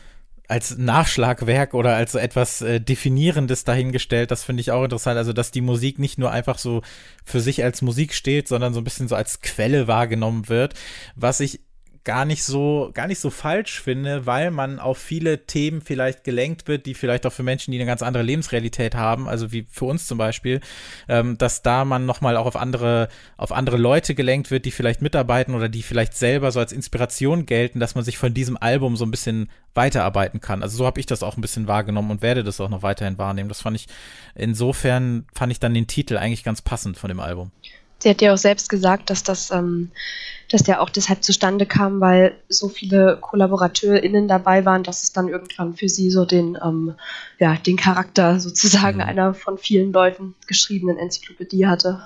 als Nachschlagwerk oder als etwas äh, Definierendes dahingestellt. Das finde ich auch interessant. Also, dass die Musik nicht nur einfach so für sich als Musik steht, sondern so ein bisschen so als Quelle wahrgenommen wird. Was ich gar nicht so, gar nicht so falsch finde, weil man auf viele Themen vielleicht gelenkt wird, die vielleicht auch für Menschen, die eine ganz andere Lebensrealität haben, also wie für uns zum Beispiel, ähm, dass da man nochmal auch auf andere, auf andere Leute gelenkt wird, die vielleicht mitarbeiten oder die vielleicht selber so als Inspiration gelten, dass man sich von diesem Album so ein bisschen weiterarbeiten kann. Also so habe ich das auch ein bisschen wahrgenommen und werde das auch noch weiterhin wahrnehmen. Das fand ich, insofern fand ich dann den Titel eigentlich ganz passend von dem Album. Sie hat ja auch selbst gesagt, dass das, ähm, dass der auch deshalb zustande kam, weil so viele KollaborateurInnen dabei waren, dass es dann irgendwann für sie so den, ähm, ja, den Charakter sozusagen mhm. einer von vielen Leuten geschriebenen Enzyklopädie hatte.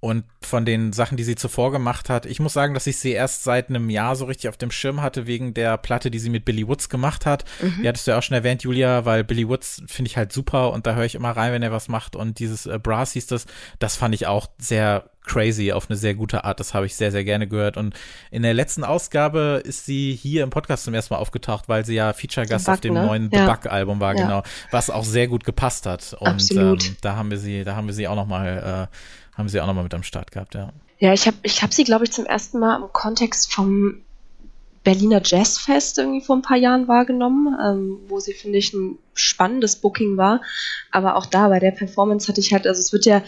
Und von den Sachen, die sie zuvor gemacht hat, ich muss sagen, dass ich sie erst seit einem Jahr so richtig auf dem Schirm hatte, wegen der Platte, die sie mit Billy Woods gemacht hat. Mhm. Die hattest du ja auch schon erwähnt, Julia, weil Billy Woods finde ich halt super und da höre ich immer rein, wenn er was macht. Und dieses äh, Brass hieß das, das fand ich auch sehr crazy auf eine sehr gute Art. Das habe ich sehr, sehr gerne gehört. Und in der letzten Ausgabe ist sie hier im Podcast zum ersten Mal aufgetaucht, weil sie ja Feature-Gast auf dem ne? neuen ja. The Bug-Album war, ja. genau, was auch sehr gut gepasst hat. Und ähm, da haben wir sie, da haben wir sie auch nochmal äh, haben sie auch nochmal mit am Start gehabt, ja. Ja, ich habe ich hab sie, glaube ich, zum ersten Mal im Kontext vom Berliner Jazzfest irgendwie vor ein paar Jahren wahrgenommen, ähm, wo sie, finde ich, ein spannendes Booking war. Aber auch da bei der Performance hatte ich halt, also es wird ja,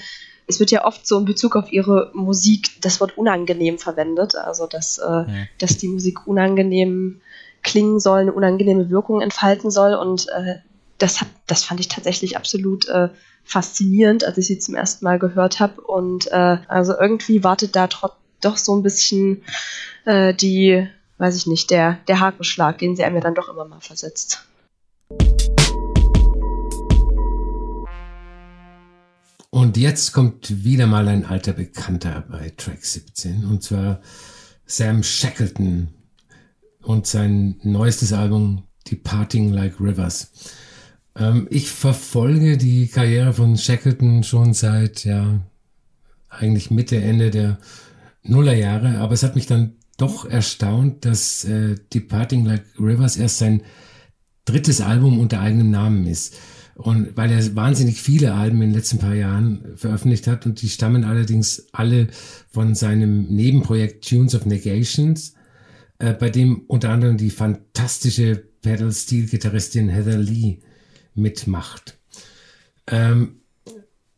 es wird ja oft so in Bezug auf ihre Musik das Wort unangenehm verwendet. Also dass, äh, ja. dass die Musik unangenehm klingen soll, eine unangenehme Wirkung entfalten soll. Und äh, das hat, das fand ich tatsächlich absolut äh, faszinierend, als ich sie zum ersten Mal gehört habe. Und äh, also irgendwie wartet da doch so ein bisschen äh, die, weiß ich nicht, der, der Hakenschlag, den sie einem dann doch immer mal versetzt. Und jetzt kommt wieder mal ein alter Bekannter bei Track 17, und zwar Sam Shackleton und sein neuestes Album Departing Like Rivers. Ähm, ich verfolge die Karriere von Shackleton schon seit, ja, eigentlich Mitte, Ende der Nullerjahre, aber es hat mich dann doch erstaunt, dass äh, Departing Like Rivers erst sein drittes Album unter eigenem Namen ist. Und weil er wahnsinnig viele Alben in den letzten paar Jahren veröffentlicht hat und die stammen allerdings alle von seinem Nebenprojekt Tunes of Negations, äh, bei dem unter anderem die fantastische Pedal-Steel-Gitarristin Heather Lee mitmacht. Ähm,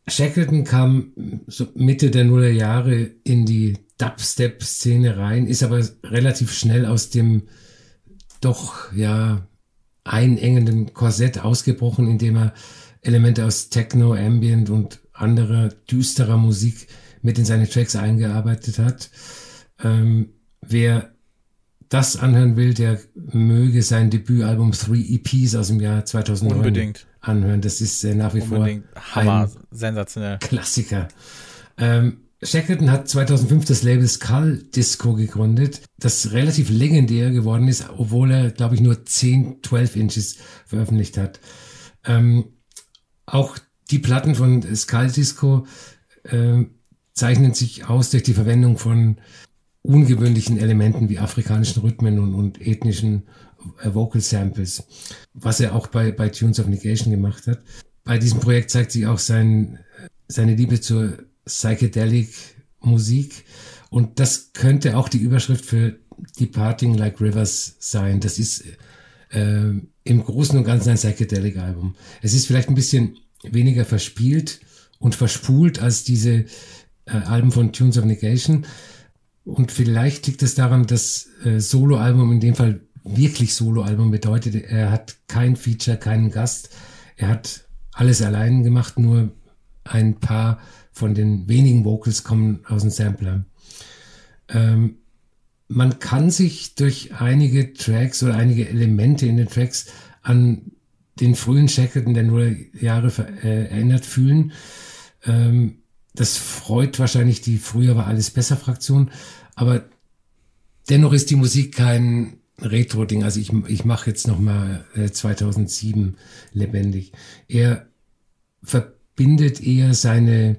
Shackleton kam so Mitte der Nuller Jahre in die Dubstep-Szene rein, ist aber relativ schnell aus dem doch ja einengenden Korsett ausgebrochen, indem er Elemente aus Techno, Ambient und anderer düsterer Musik mit in seine Tracks eingearbeitet hat. Ähm, wer das anhören will, der möge sein Debütalbum Three EPs aus dem Jahr 2009 Unbedingt. anhören. Das ist äh, nach wie Unbedingt. vor Hammer, ein sensationell. Klassiker. Ähm, Shackleton hat 2005 das Label Skull Disco gegründet, das relativ legendär geworden ist, obwohl er, glaube ich, nur 10, 12 Inches veröffentlicht hat. Ähm, auch die Platten von Skull Disco äh, zeichnen sich aus durch die Verwendung von ungewöhnlichen Elementen wie afrikanischen Rhythmen und, und ethnischen äh, Vocal Samples, was er auch bei, bei Tunes of Negation gemacht hat. Bei diesem Projekt zeigt sich auch sein, seine Liebe zur Psychedelic Musik und das könnte auch die Überschrift für Departing Like Rivers sein. Das ist äh, im Großen und Ganzen ein Psychedelic Album. Es ist vielleicht ein bisschen weniger verspielt und verspult als diese äh, Alben von Tunes of Negation, und vielleicht liegt es daran, dass äh, Soloalbum in dem Fall wirklich Soloalbum bedeutet. Er hat kein Feature, keinen Gast. Er hat alles allein gemacht, nur ein paar von den wenigen Vocals kommen aus dem Sampler. Ähm, man kann sich durch einige Tracks oder einige Elemente in den Tracks an den frühen Shackleton der Nullerjahre äh, erinnert fühlen. Ähm, das freut wahrscheinlich die früher war alles besser Fraktion, aber dennoch ist die Musik kein Retro-Ding. Also ich, ich mache jetzt nochmal äh, 2007 lebendig. Er verbindet eher seine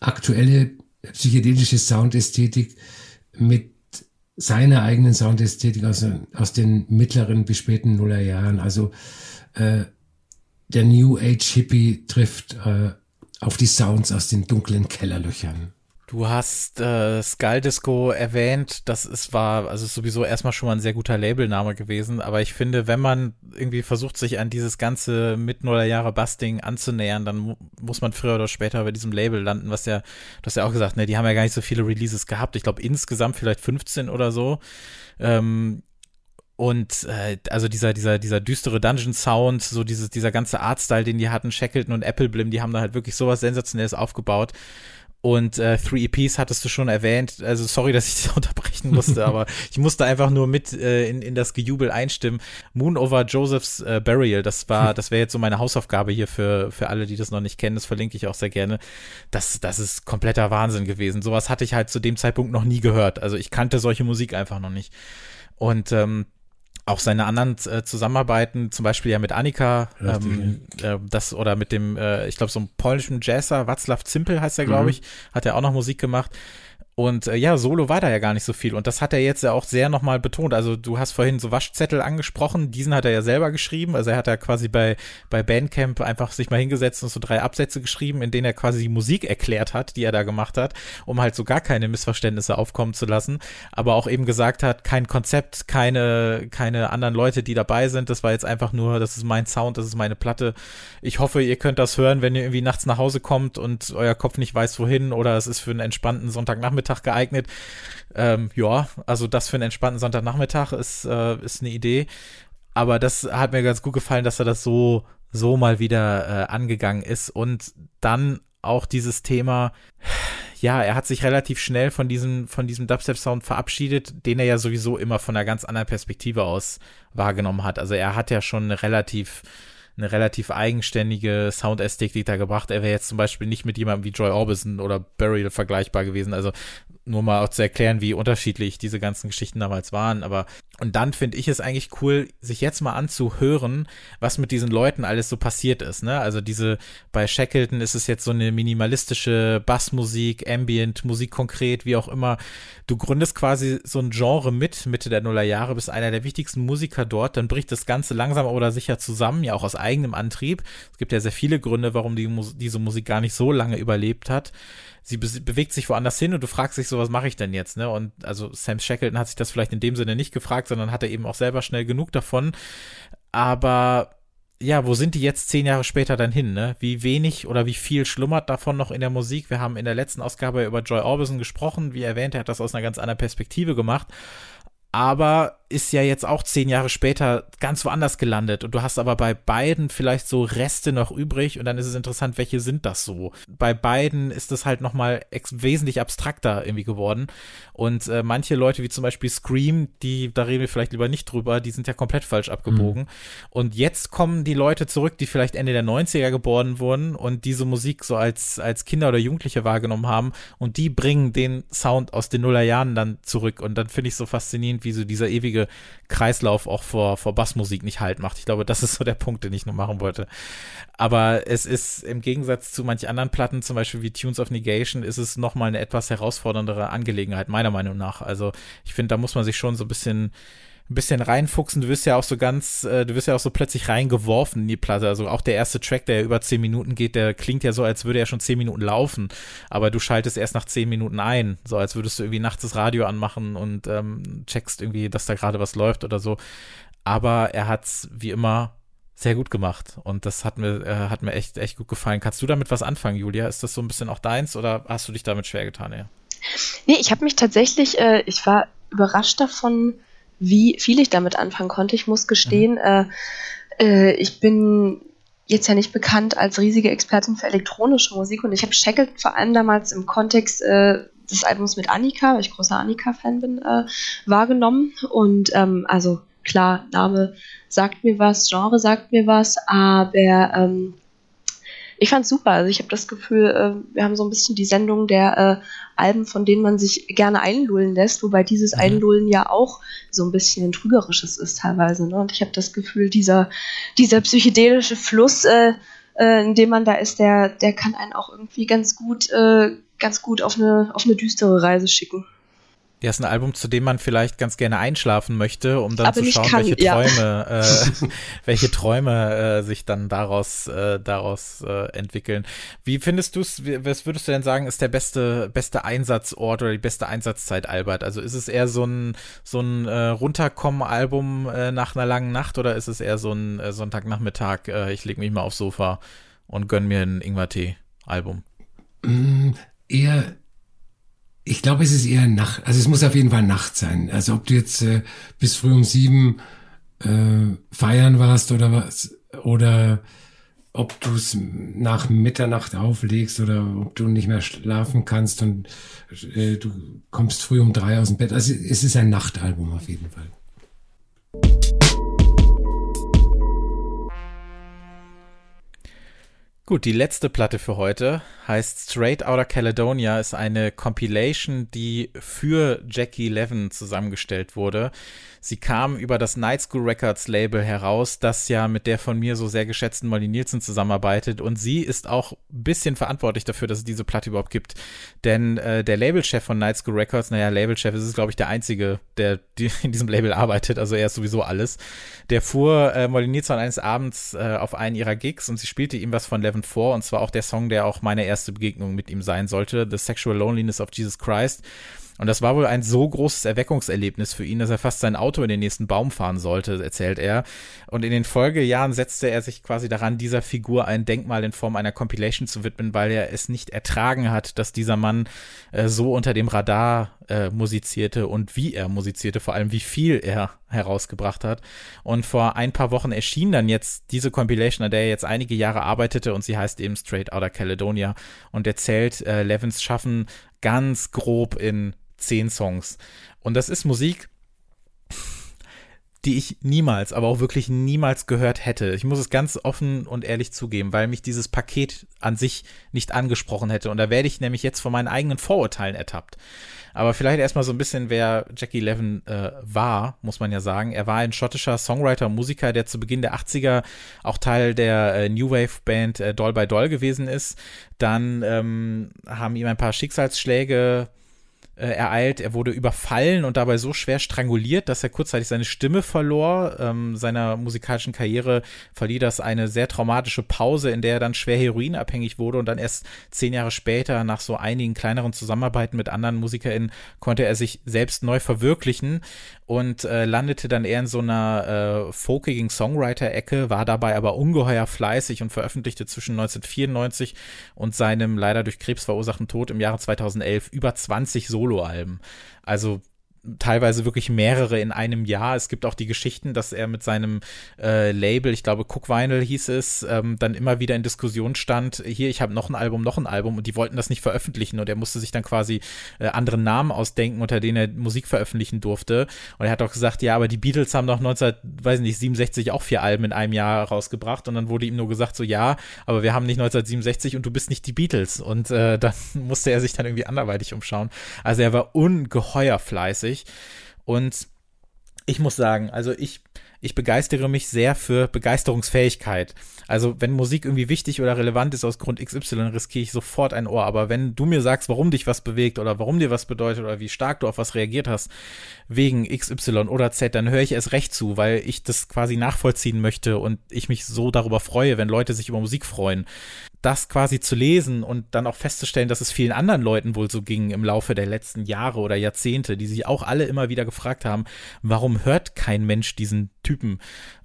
aktuelle psychedelische Soundästhetik mit seiner eigenen Soundästhetik aus, aus den mittleren bis späten Nullerjahren. Also äh, der New Age Hippie trifft äh, auf die Sounds aus den dunklen Kellerlöchern. Du hast äh, Skull Disco erwähnt, das ist war also sowieso erstmal schon mal ein sehr guter Labelname gewesen, aber ich finde, wenn man irgendwie versucht sich an dieses ganze mit Nuller Jahre Busting anzunähern, dann mu muss man früher oder später bei diesem Label landen, was ja, du hast ja auch gesagt, ne, die haben ja gar nicht so viele Releases gehabt. Ich glaube insgesamt vielleicht 15 oder so. Ähm, und äh, also dieser, dieser, dieser düstere Dungeon-Sound, so dieses, dieser ganze Artstyle, den die hatten, Shackleton und Apple Blim, die haben da halt wirklich sowas Sensationelles aufgebaut. Und äh, Three EPs hattest du schon erwähnt. Also sorry, dass ich das unterbrechen musste, aber ich musste einfach nur mit äh, in, in das Gejubel einstimmen. Moon over Joseph's äh, Burial, das war, das wäre jetzt so meine Hausaufgabe hier für, für alle, die das noch nicht kennen. Das verlinke ich auch sehr gerne. Das, das ist kompletter Wahnsinn gewesen. Sowas hatte ich halt zu dem Zeitpunkt noch nie gehört. Also ich kannte solche Musik einfach noch nicht. Und ähm, auch seine anderen äh, Zusammenarbeiten, zum Beispiel ja mit Annika, ähm, äh, das oder mit dem, äh, ich glaube, so einem polnischen Jazzer, Václav Zimpel heißt er, glaube mhm. ich, hat er auch noch Musik gemacht. Und äh, ja, Solo war da ja gar nicht so viel. Und das hat er jetzt ja auch sehr nochmal betont. Also du hast vorhin so Waschzettel angesprochen, diesen hat er ja selber geschrieben. Also er hat ja quasi bei, bei Bandcamp einfach sich mal hingesetzt und so drei Absätze geschrieben, in denen er quasi die Musik erklärt hat, die er da gemacht hat, um halt so gar keine Missverständnisse aufkommen zu lassen. Aber auch eben gesagt hat, kein Konzept, keine, keine anderen Leute, die dabei sind. Das war jetzt einfach nur, das ist mein Sound, das ist meine Platte. Ich hoffe, ihr könnt das hören, wenn ihr irgendwie nachts nach Hause kommt und euer Kopf nicht weiß, wohin oder es ist für einen entspannten Sonntagnachmittag Sonntagnachmittag geeignet. Ähm, ja, also das für einen entspannten Sonntagnachmittag ist, äh, ist eine Idee. Aber das hat mir ganz gut gefallen, dass er das so, so mal wieder äh, angegangen ist. Und dann auch dieses Thema, ja, er hat sich relativ schnell von diesem, von diesem Dubstep-Sound verabschiedet, den er ja sowieso immer von einer ganz anderen Perspektive aus wahrgenommen hat. Also er hat ja schon eine relativ eine relativ eigenständige Soundästhetik da gebracht. Er wäre jetzt zum Beispiel nicht mit jemandem wie Joy Orbison oder Burial vergleichbar gewesen. Also nur mal auch zu erklären, wie unterschiedlich diese ganzen Geschichten damals waren. Aber Und dann finde ich es eigentlich cool, sich jetzt mal anzuhören, was mit diesen Leuten alles so passiert ist. Ne? Also diese, bei Shackleton ist es jetzt so eine minimalistische Bassmusik, Ambient, Musik konkret, wie auch immer. Du gründest quasi so ein Genre mit, Mitte der Nullerjahre, bist einer der wichtigsten Musiker dort, dann bricht das Ganze langsam oder sicher zusammen, ja auch aus eigenem Antrieb. Es gibt ja sehr viele Gründe, warum die, diese Musik gar nicht so lange überlebt hat sie be bewegt sich woanders hin und du fragst dich so, was mache ich denn jetzt, ne? Und also Sam Shackleton hat sich das vielleicht in dem Sinne nicht gefragt, sondern hatte eben auch selber schnell genug davon. Aber ja, wo sind die jetzt zehn Jahre später dann hin, ne? Wie wenig oder wie viel schlummert davon noch in der Musik? Wir haben in der letzten Ausgabe über Joy Orbison gesprochen. Wie erwähnt, er hat das aus einer ganz anderen Perspektive gemacht. Aber ist ja jetzt auch zehn Jahre später ganz woanders gelandet und du hast aber bei beiden vielleicht so Reste noch übrig und dann ist es interessant, welche sind das so? Bei beiden ist es halt nochmal wesentlich abstrakter irgendwie geworden und äh, manche Leute wie zum Beispiel Scream, die, da reden wir vielleicht lieber nicht drüber, die sind ja komplett falsch abgebogen mhm. und jetzt kommen die Leute zurück, die vielleicht Ende der 90er geboren wurden und diese Musik so als, als Kinder oder Jugendliche wahrgenommen haben und die bringen den Sound aus den Nullerjahren dann zurück und dann finde ich so faszinierend, wie so dieser ewige ewige Kreislauf auch vor, vor Bassmusik nicht halt macht. Ich glaube, das ist so der Punkt, den ich nur machen wollte. Aber es ist im Gegensatz zu manch anderen Platten, zum Beispiel wie Tunes of Negation, ist es nochmal eine etwas herausforderndere Angelegenheit, meiner Meinung nach. Also ich finde, da muss man sich schon so ein bisschen ein bisschen reinfuchsen. Du wirst ja auch so ganz, äh, du wirst ja auch so plötzlich reingeworfen in die Platte. Also auch der erste Track, der ja über zehn Minuten geht, der klingt ja so, als würde er schon zehn Minuten laufen. Aber du schaltest erst nach zehn Minuten ein. So als würdest du irgendwie nachts das Radio anmachen und ähm, checkst irgendwie, dass da gerade was läuft oder so. Aber er hat's wie immer sehr gut gemacht und das hat mir äh, hat mir echt echt gut gefallen. Kannst du damit was anfangen, Julia? Ist das so ein bisschen auch deins oder hast du dich damit schwer getan? Ja? Nee, ich habe mich tatsächlich, äh, ich war überrascht davon, wie viel ich damit anfangen konnte. Ich muss gestehen, mhm. äh, äh, ich bin jetzt ja nicht bekannt als riesige Expertin für elektronische Musik und ich habe Shackleton vor allem damals im Kontext äh, des Albums mit Annika, weil ich großer Annika-Fan bin, äh, wahrgenommen. Und ähm, also klar, Name sagt mir was, Genre sagt mir was, aber ähm, ich fand es super. Also ich habe das Gefühl, äh, wir haben so ein bisschen die Sendung der äh, Alben, von denen man sich gerne einlullen lässt, wobei dieses mhm. Einlullen ja auch so ein bisschen ein trügerisches ist teilweise. Ne? Und ich habe das Gefühl, dieser, dieser psychedelische Fluss, äh, äh, in dem man da ist, der, der kann einen auch irgendwie ganz gut, äh, ganz gut auf eine, auf eine düstere Reise schicken. Ja, ist ein Album, zu dem man vielleicht ganz gerne einschlafen möchte, um dann Aber zu schauen, kann, welche ja. Träume, äh, welche Träume äh, sich dann daraus, äh, daraus äh, entwickeln. Wie findest du es? Was würdest du denn sagen, ist der beste, beste Einsatzort oder die beste Einsatzzeit, Albert? Also ist es eher so ein, so ein äh, Runterkommen-Album äh, nach einer langen Nacht oder ist es eher so ein äh, Sonntagnachmittag, äh, ich lege mich mal aufs Sofa und gönn mir ein Ingwer-Tee-Album? Mm, eher ich glaube, es ist eher Nacht. Also es muss auf jeden Fall Nacht sein. Also ob du jetzt äh, bis früh um sieben äh, feiern warst oder was, oder ob du es nach Mitternacht auflegst oder ob du nicht mehr schlafen kannst und äh, du kommst früh um drei aus dem Bett. Also es ist ein Nachtalbum auf jeden Fall. Gut, die letzte Platte für heute heißt Straight Outta Caledonia, ist eine Compilation, die für Jackie Levin zusammengestellt wurde. Sie kam über das Night School Records Label heraus, das ja mit der von mir so sehr geschätzten Molly Nielsen zusammenarbeitet. Und sie ist auch ein bisschen verantwortlich dafür, dass es diese Platte überhaupt gibt. Denn äh, der Labelchef von Night School Records, naja, Labelchef ist es, glaube ich, der einzige, der die in diesem Label arbeitet. Also er ist sowieso alles. Der fuhr äh, Molly Nielsen eines Abends äh, auf einen ihrer Gigs und sie spielte ihm was von Levin vor. Und zwar auch der Song, der auch meine erste Begegnung mit ihm sein sollte, The Sexual Loneliness of Jesus Christ. Und das war wohl ein so großes Erweckungserlebnis für ihn, dass er fast sein Auto in den nächsten Baum fahren sollte, erzählt er. Und in den Folgejahren setzte er sich quasi daran, dieser Figur ein Denkmal in Form einer Compilation zu widmen, weil er es nicht ertragen hat, dass dieser Mann äh, so unter dem Radar äh, musizierte und wie er musizierte, vor allem wie viel er herausgebracht hat. Und vor ein paar Wochen erschien dann jetzt diese Compilation, an der er jetzt einige Jahre arbeitete und sie heißt eben Straight Outta Caledonia und erzählt äh, Levins Schaffen ganz grob in zehn Songs. Und das ist Musik, die ich niemals, aber auch wirklich niemals gehört hätte. Ich muss es ganz offen und ehrlich zugeben, weil mich dieses Paket an sich nicht angesprochen hätte. Und da werde ich nämlich jetzt von meinen eigenen Vorurteilen ertappt. Aber vielleicht erstmal so ein bisschen, wer Jackie Levin äh, war, muss man ja sagen. Er war ein schottischer Songwriter, Musiker, der zu Beginn der 80er auch Teil der äh, New Wave Band äh, Doll by Doll gewesen ist. Dann ähm, haben ihm ein paar Schicksalsschläge äh, ereilt. Er wurde überfallen und dabei so schwer stranguliert, dass er kurzzeitig seine Stimme verlor. Ähm, seiner musikalischen Karriere verlieh das eine sehr traumatische Pause, in der er dann schwer heroinabhängig wurde und dann erst zehn Jahre später, nach so einigen kleineren Zusammenarbeiten mit anderen MusikerInnen, konnte er sich selbst neu verwirklichen und äh, landete dann eher in so einer äh, folkigen Songwriter-Ecke, war dabei aber ungeheuer fleißig und veröffentlichte zwischen 1994 und seinem leider durch Krebs verursachten Tod im Jahre 2011 über 20 Solo Soloalben. Also teilweise wirklich mehrere in einem Jahr. Es gibt auch die Geschichten, dass er mit seinem äh, Label, ich glaube Cook Vinyl hieß es, ähm, dann immer wieder in Diskussion stand, hier, ich habe noch ein Album, noch ein Album und die wollten das nicht veröffentlichen und er musste sich dann quasi äh, andere Namen ausdenken, unter denen er Musik veröffentlichen durfte. Und er hat auch gesagt, ja, aber die Beatles haben doch 1967 auch vier Alben in einem Jahr rausgebracht und dann wurde ihm nur gesagt, so ja, aber wir haben nicht 1967 und du bist nicht die Beatles. Und äh, dann musste er sich dann irgendwie anderweitig umschauen. Also er war ungeheuer fleißig großartig. Und ich muss sagen, also ich, ich begeistere mich sehr für Begeisterungsfähigkeit. Also wenn Musik irgendwie wichtig oder relevant ist aus Grund XY, riskiere ich sofort ein Ohr. Aber wenn du mir sagst, warum dich was bewegt oder warum dir was bedeutet oder wie stark du auf was reagiert hast, wegen XY oder Z, dann höre ich erst recht zu, weil ich das quasi nachvollziehen möchte und ich mich so darüber freue, wenn Leute sich über Musik freuen das quasi zu lesen und dann auch festzustellen, dass es vielen anderen Leuten wohl so ging im Laufe der letzten Jahre oder Jahrzehnte, die sich auch alle immer wieder gefragt haben, warum hört kein Mensch diesen Typen?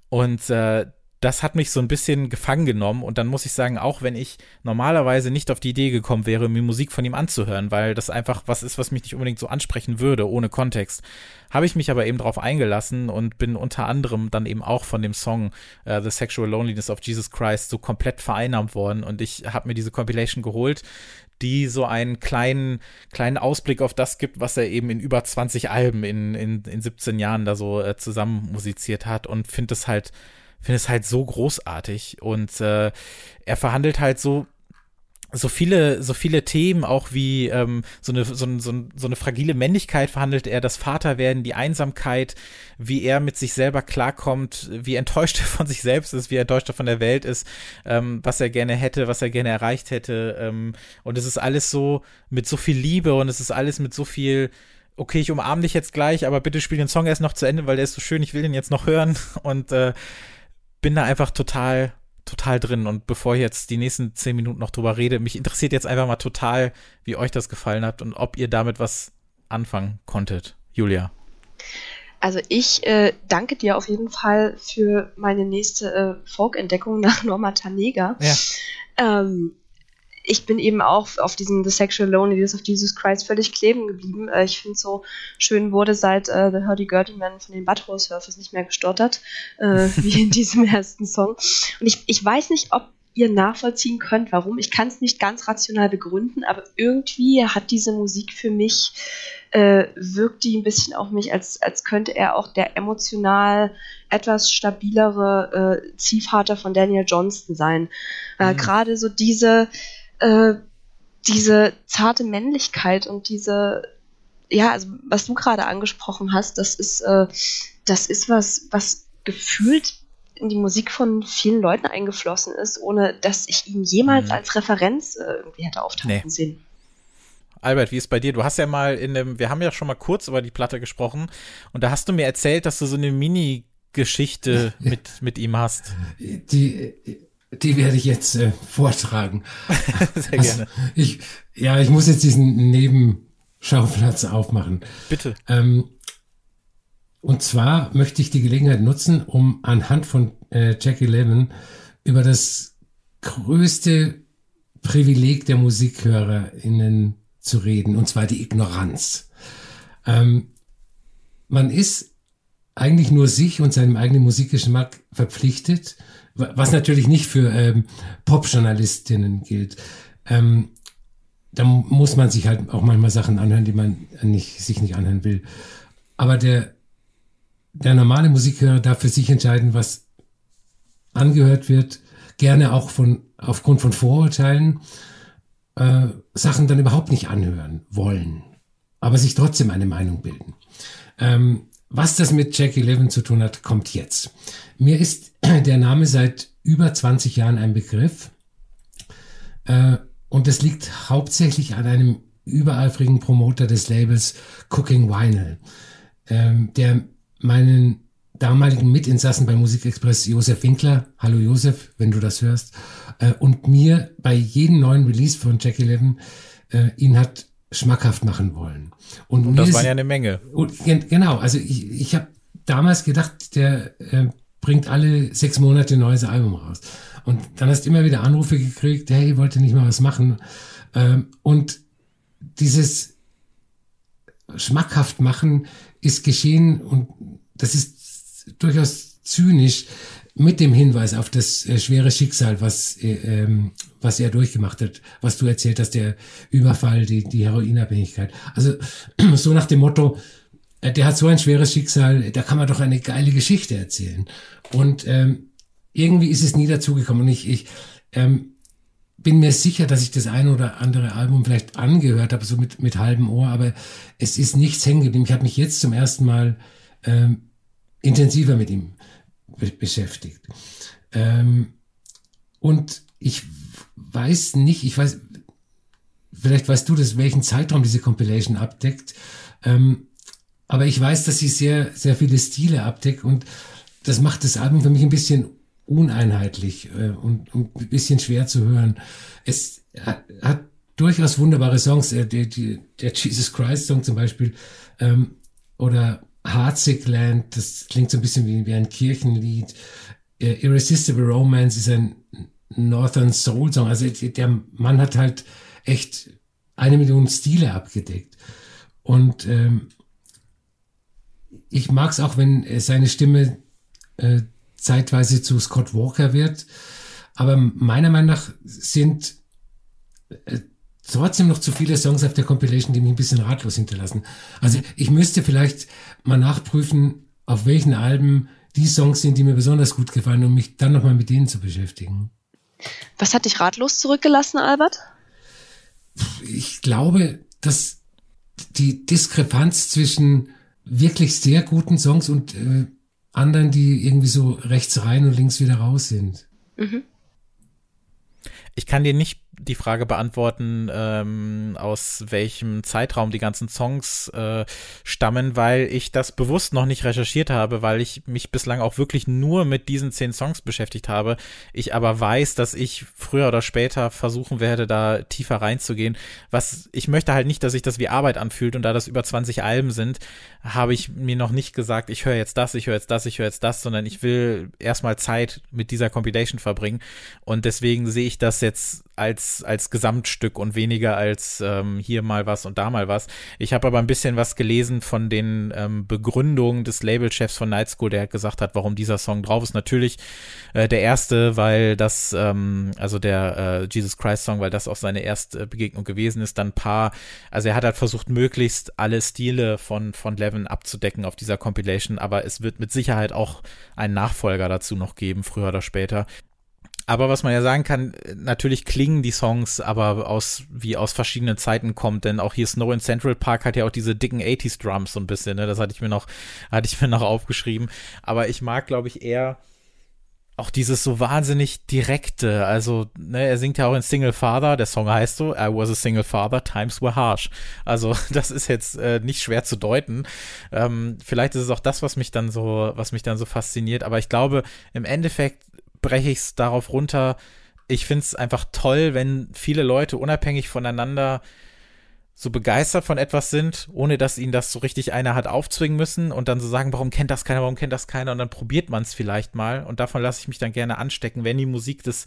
Und äh, das hat mich so ein bisschen gefangen genommen und dann muss ich sagen, auch wenn ich normalerweise nicht auf die Idee gekommen wäre, mir Musik von ihm anzuhören, weil das einfach was ist, was mich nicht unbedingt so ansprechen würde, ohne Kontext, habe ich mich aber eben darauf eingelassen und bin unter anderem dann eben auch von dem Song uh, The Sexual Loneliness of Jesus Christ so komplett vereinnahmt worden und ich habe mir diese Compilation geholt, die so einen kleinen, kleinen Ausblick auf das gibt, was er eben in über 20 Alben in, in, in 17 Jahren da so äh, zusammen musiziert hat und finde es halt finde es halt so großartig und äh, er verhandelt halt so so viele, so viele Themen, auch wie ähm, so, eine, so, so, so eine fragile Männlichkeit verhandelt er, das Vaterwerden, die Einsamkeit, wie er mit sich selber klarkommt, wie enttäuscht er von sich selbst ist, wie enttäuscht er von der Welt ist, ähm, was er gerne hätte, was er gerne erreicht hätte. Ähm, und es ist alles so mit so viel Liebe und es ist alles mit so viel okay, ich umarme dich jetzt gleich, aber bitte spiel den Song erst noch zu Ende, weil der ist so schön, ich will den jetzt noch hören. Und äh, bin da einfach total, total drin. Und bevor ich jetzt die nächsten zehn Minuten noch drüber rede, mich interessiert jetzt einfach mal total, wie euch das gefallen hat und ob ihr damit was anfangen konntet. Julia. Also ich äh, danke dir auf jeden Fall für meine nächste äh, Folk-Entdeckung nach Norma Tanega. Ja. Ähm, ich bin eben auch auf diesem The Sexual Loneliness of Jesus Christ völlig kleben geblieben. Äh, ich finde so schön wurde seit äh, The Hurdy Gurdy Man von den Butthole Surfers nicht mehr gestottert, äh, wie in diesem ersten Song. Und ich, ich weiß nicht, ob ihr nachvollziehen könnt, warum. Ich kann es nicht ganz rational begründen, aber irgendwie hat diese Musik für mich, äh, wirkt die ein bisschen auf mich, als, als könnte er auch der emotional etwas stabilere äh, Ziehvater von Daniel Johnston sein. Äh, mhm. Gerade so diese, äh, diese zarte Männlichkeit und diese, ja, also was du gerade angesprochen hast, das ist, äh, das ist was, was gefühlt in die Musik von vielen Leuten eingeflossen ist, ohne dass ich ihn jemals mhm. als Referenz äh, irgendwie hätte auftauchen nee. sehen. Albert, wie ist bei dir? Du hast ja mal in dem, wir haben ja schon mal kurz über die Platte gesprochen und da hast du mir erzählt, dass du so eine Mini-Geschichte mit, mit ihm hast. Die, die werde ich jetzt äh, vortragen. Sehr also, gerne. Ich, ja, ich muss jetzt diesen Nebenschauplatz aufmachen. Bitte. Ähm, und zwar möchte ich die Gelegenheit nutzen, um anhand von äh, Jackie Lemmon über das größte Privileg der MusikhörerInnen zu reden, und zwar die Ignoranz. Ähm, man ist eigentlich nur sich und seinem eigenen Musikgeschmack verpflichtet, was natürlich nicht für ähm, Pop-Journalistinnen gilt. Ähm, da muss man sich halt auch manchmal Sachen anhören, die man nicht, sich nicht anhören will. Aber der, der normale Musikhörer darf für sich entscheiden, was angehört wird, gerne auch von aufgrund von Vorurteilen äh, Sachen dann überhaupt nicht anhören wollen, aber sich trotzdem eine Meinung bilden. Ähm, was das mit Jackie Levin zu tun hat, kommt jetzt. Mir ist der Name seit über 20 Jahren ein Begriff. Äh, und es liegt hauptsächlich an einem übereifrigen Promoter des Labels Cooking Vinyl, ähm, der meinen damaligen Mitinsassen bei Musikexpress Josef Winkler, hallo Josef, wenn du das hörst, äh, und mir bei jedem neuen Release von Jackie Levin äh, ihn hat schmackhaft machen wollen. Und, und das war ja eine Menge. Und, genau, also ich, ich habe damals gedacht, der äh, bringt alle sechs Monate ein neues Album raus. Und dann hast du immer wieder Anrufe gekriegt, hey, wollte nicht mal was machen. Ähm, und dieses schmackhaft machen ist geschehen und das ist durchaus zynisch mit dem Hinweis auf das äh, schwere Schicksal, was, äh, ähm, was er durchgemacht hat, was du erzählt hast, der Überfall, die, die Heroinabhängigkeit. Also so nach dem Motto, der hat so ein schweres Schicksal, da kann man doch eine geile Geschichte erzählen. Und ähm, irgendwie ist es nie dazugekommen. Und ich, ich ähm, bin mir sicher, dass ich das ein oder andere Album vielleicht angehört habe, so mit, mit halbem Ohr, aber es ist nichts hängen geblieben. Ich habe mich jetzt zum ersten Mal ähm, intensiver mit ihm be beschäftigt. Ähm, und ich weiß nicht, ich weiß, vielleicht weißt du das, welchen Zeitraum diese Compilation abdeckt. Ähm, aber ich weiß, dass sie sehr, sehr viele Stile abdeckt und das macht das Album für mich ein bisschen uneinheitlich äh, und, und ein bisschen schwer zu hören. Es hat, durchaus wunderbare Songs, äh, der, der, der Jesus Christ Song zum Beispiel ähm, oder Heartsick das klingt so ein bisschen wie, wie ein Kirchenlied. Äh, Irresistible Romance ist ein Northern Soul Song. Also der Mann hat halt echt eine Million Stile abgedeckt. Und ähm, ich mag es auch, wenn seine Stimme äh, zeitweise zu Scott Walker wird. Aber meiner Meinung nach sind äh, trotzdem noch zu viele Songs auf der Compilation, die mich ein bisschen ratlos hinterlassen. Also ich müsste vielleicht mal nachprüfen, auf welchen Alben die Songs sind, die mir besonders gut gefallen, um mich dann nochmal mit denen zu beschäftigen. Was hat dich ratlos zurückgelassen, Albert? Ich glaube, dass die Diskrepanz zwischen wirklich sehr guten Songs und äh, anderen, die irgendwie so rechts rein und links wieder raus sind. Mhm. Ich kann dir nicht die Frage beantworten, ähm, aus welchem Zeitraum die ganzen Songs äh, stammen, weil ich das bewusst noch nicht recherchiert habe, weil ich mich bislang auch wirklich nur mit diesen zehn Songs beschäftigt habe. Ich aber weiß, dass ich früher oder später versuchen werde, da tiefer reinzugehen. Was ich möchte halt nicht, dass sich das wie Arbeit anfühlt und da das über 20 Alben sind, habe ich mir noch nicht gesagt, ich höre jetzt das, ich höre jetzt das, ich höre jetzt das, sondern ich will erstmal Zeit mit dieser Compilation verbringen und deswegen sehe ich das jetzt als, als Gesamtstück und weniger als ähm, hier mal was und da mal was. Ich habe aber ein bisschen was gelesen von den ähm, Begründungen des Labelchefs von Night School, der gesagt hat, warum dieser Song drauf ist. Natürlich äh, der erste, weil das, ähm, also der äh, Jesus Christ Song, weil das auch seine erste Begegnung gewesen ist. Dann paar, also er hat halt versucht, möglichst alle Stile von, von Levin abzudecken auf dieser Compilation, aber es wird mit Sicherheit auch einen Nachfolger dazu noch geben, früher oder später. Aber was man ja sagen kann, natürlich klingen die Songs aber aus, wie aus verschiedenen Zeiten kommt, denn auch hier Snow in Central Park hat ja auch diese dicken 80s Drums so ein bisschen, ne? Das hatte ich mir noch, hatte ich mir noch aufgeschrieben. Aber ich mag, glaube ich, eher auch dieses so wahnsinnig direkte, also ne, er singt ja auch in Single Father, der Song heißt so, I was a single father, times were harsh. Also das ist jetzt äh, nicht schwer zu deuten. Ähm, vielleicht ist es auch das, was mich dann so, was mich dann so fasziniert. Aber ich glaube, im Endeffekt breche ich es darauf runter. Ich finde es einfach toll, wenn viele Leute unabhängig voneinander so begeistert von etwas sind, ohne dass ihnen das so richtig einer hat aufzwingen müssen und dann so sagen, warum kennt das keiner, warum kennt das keiner? Und dann probiert man es vielleicht mal und davon lasse ich mich dann gerne anstecken, wenn die Musik das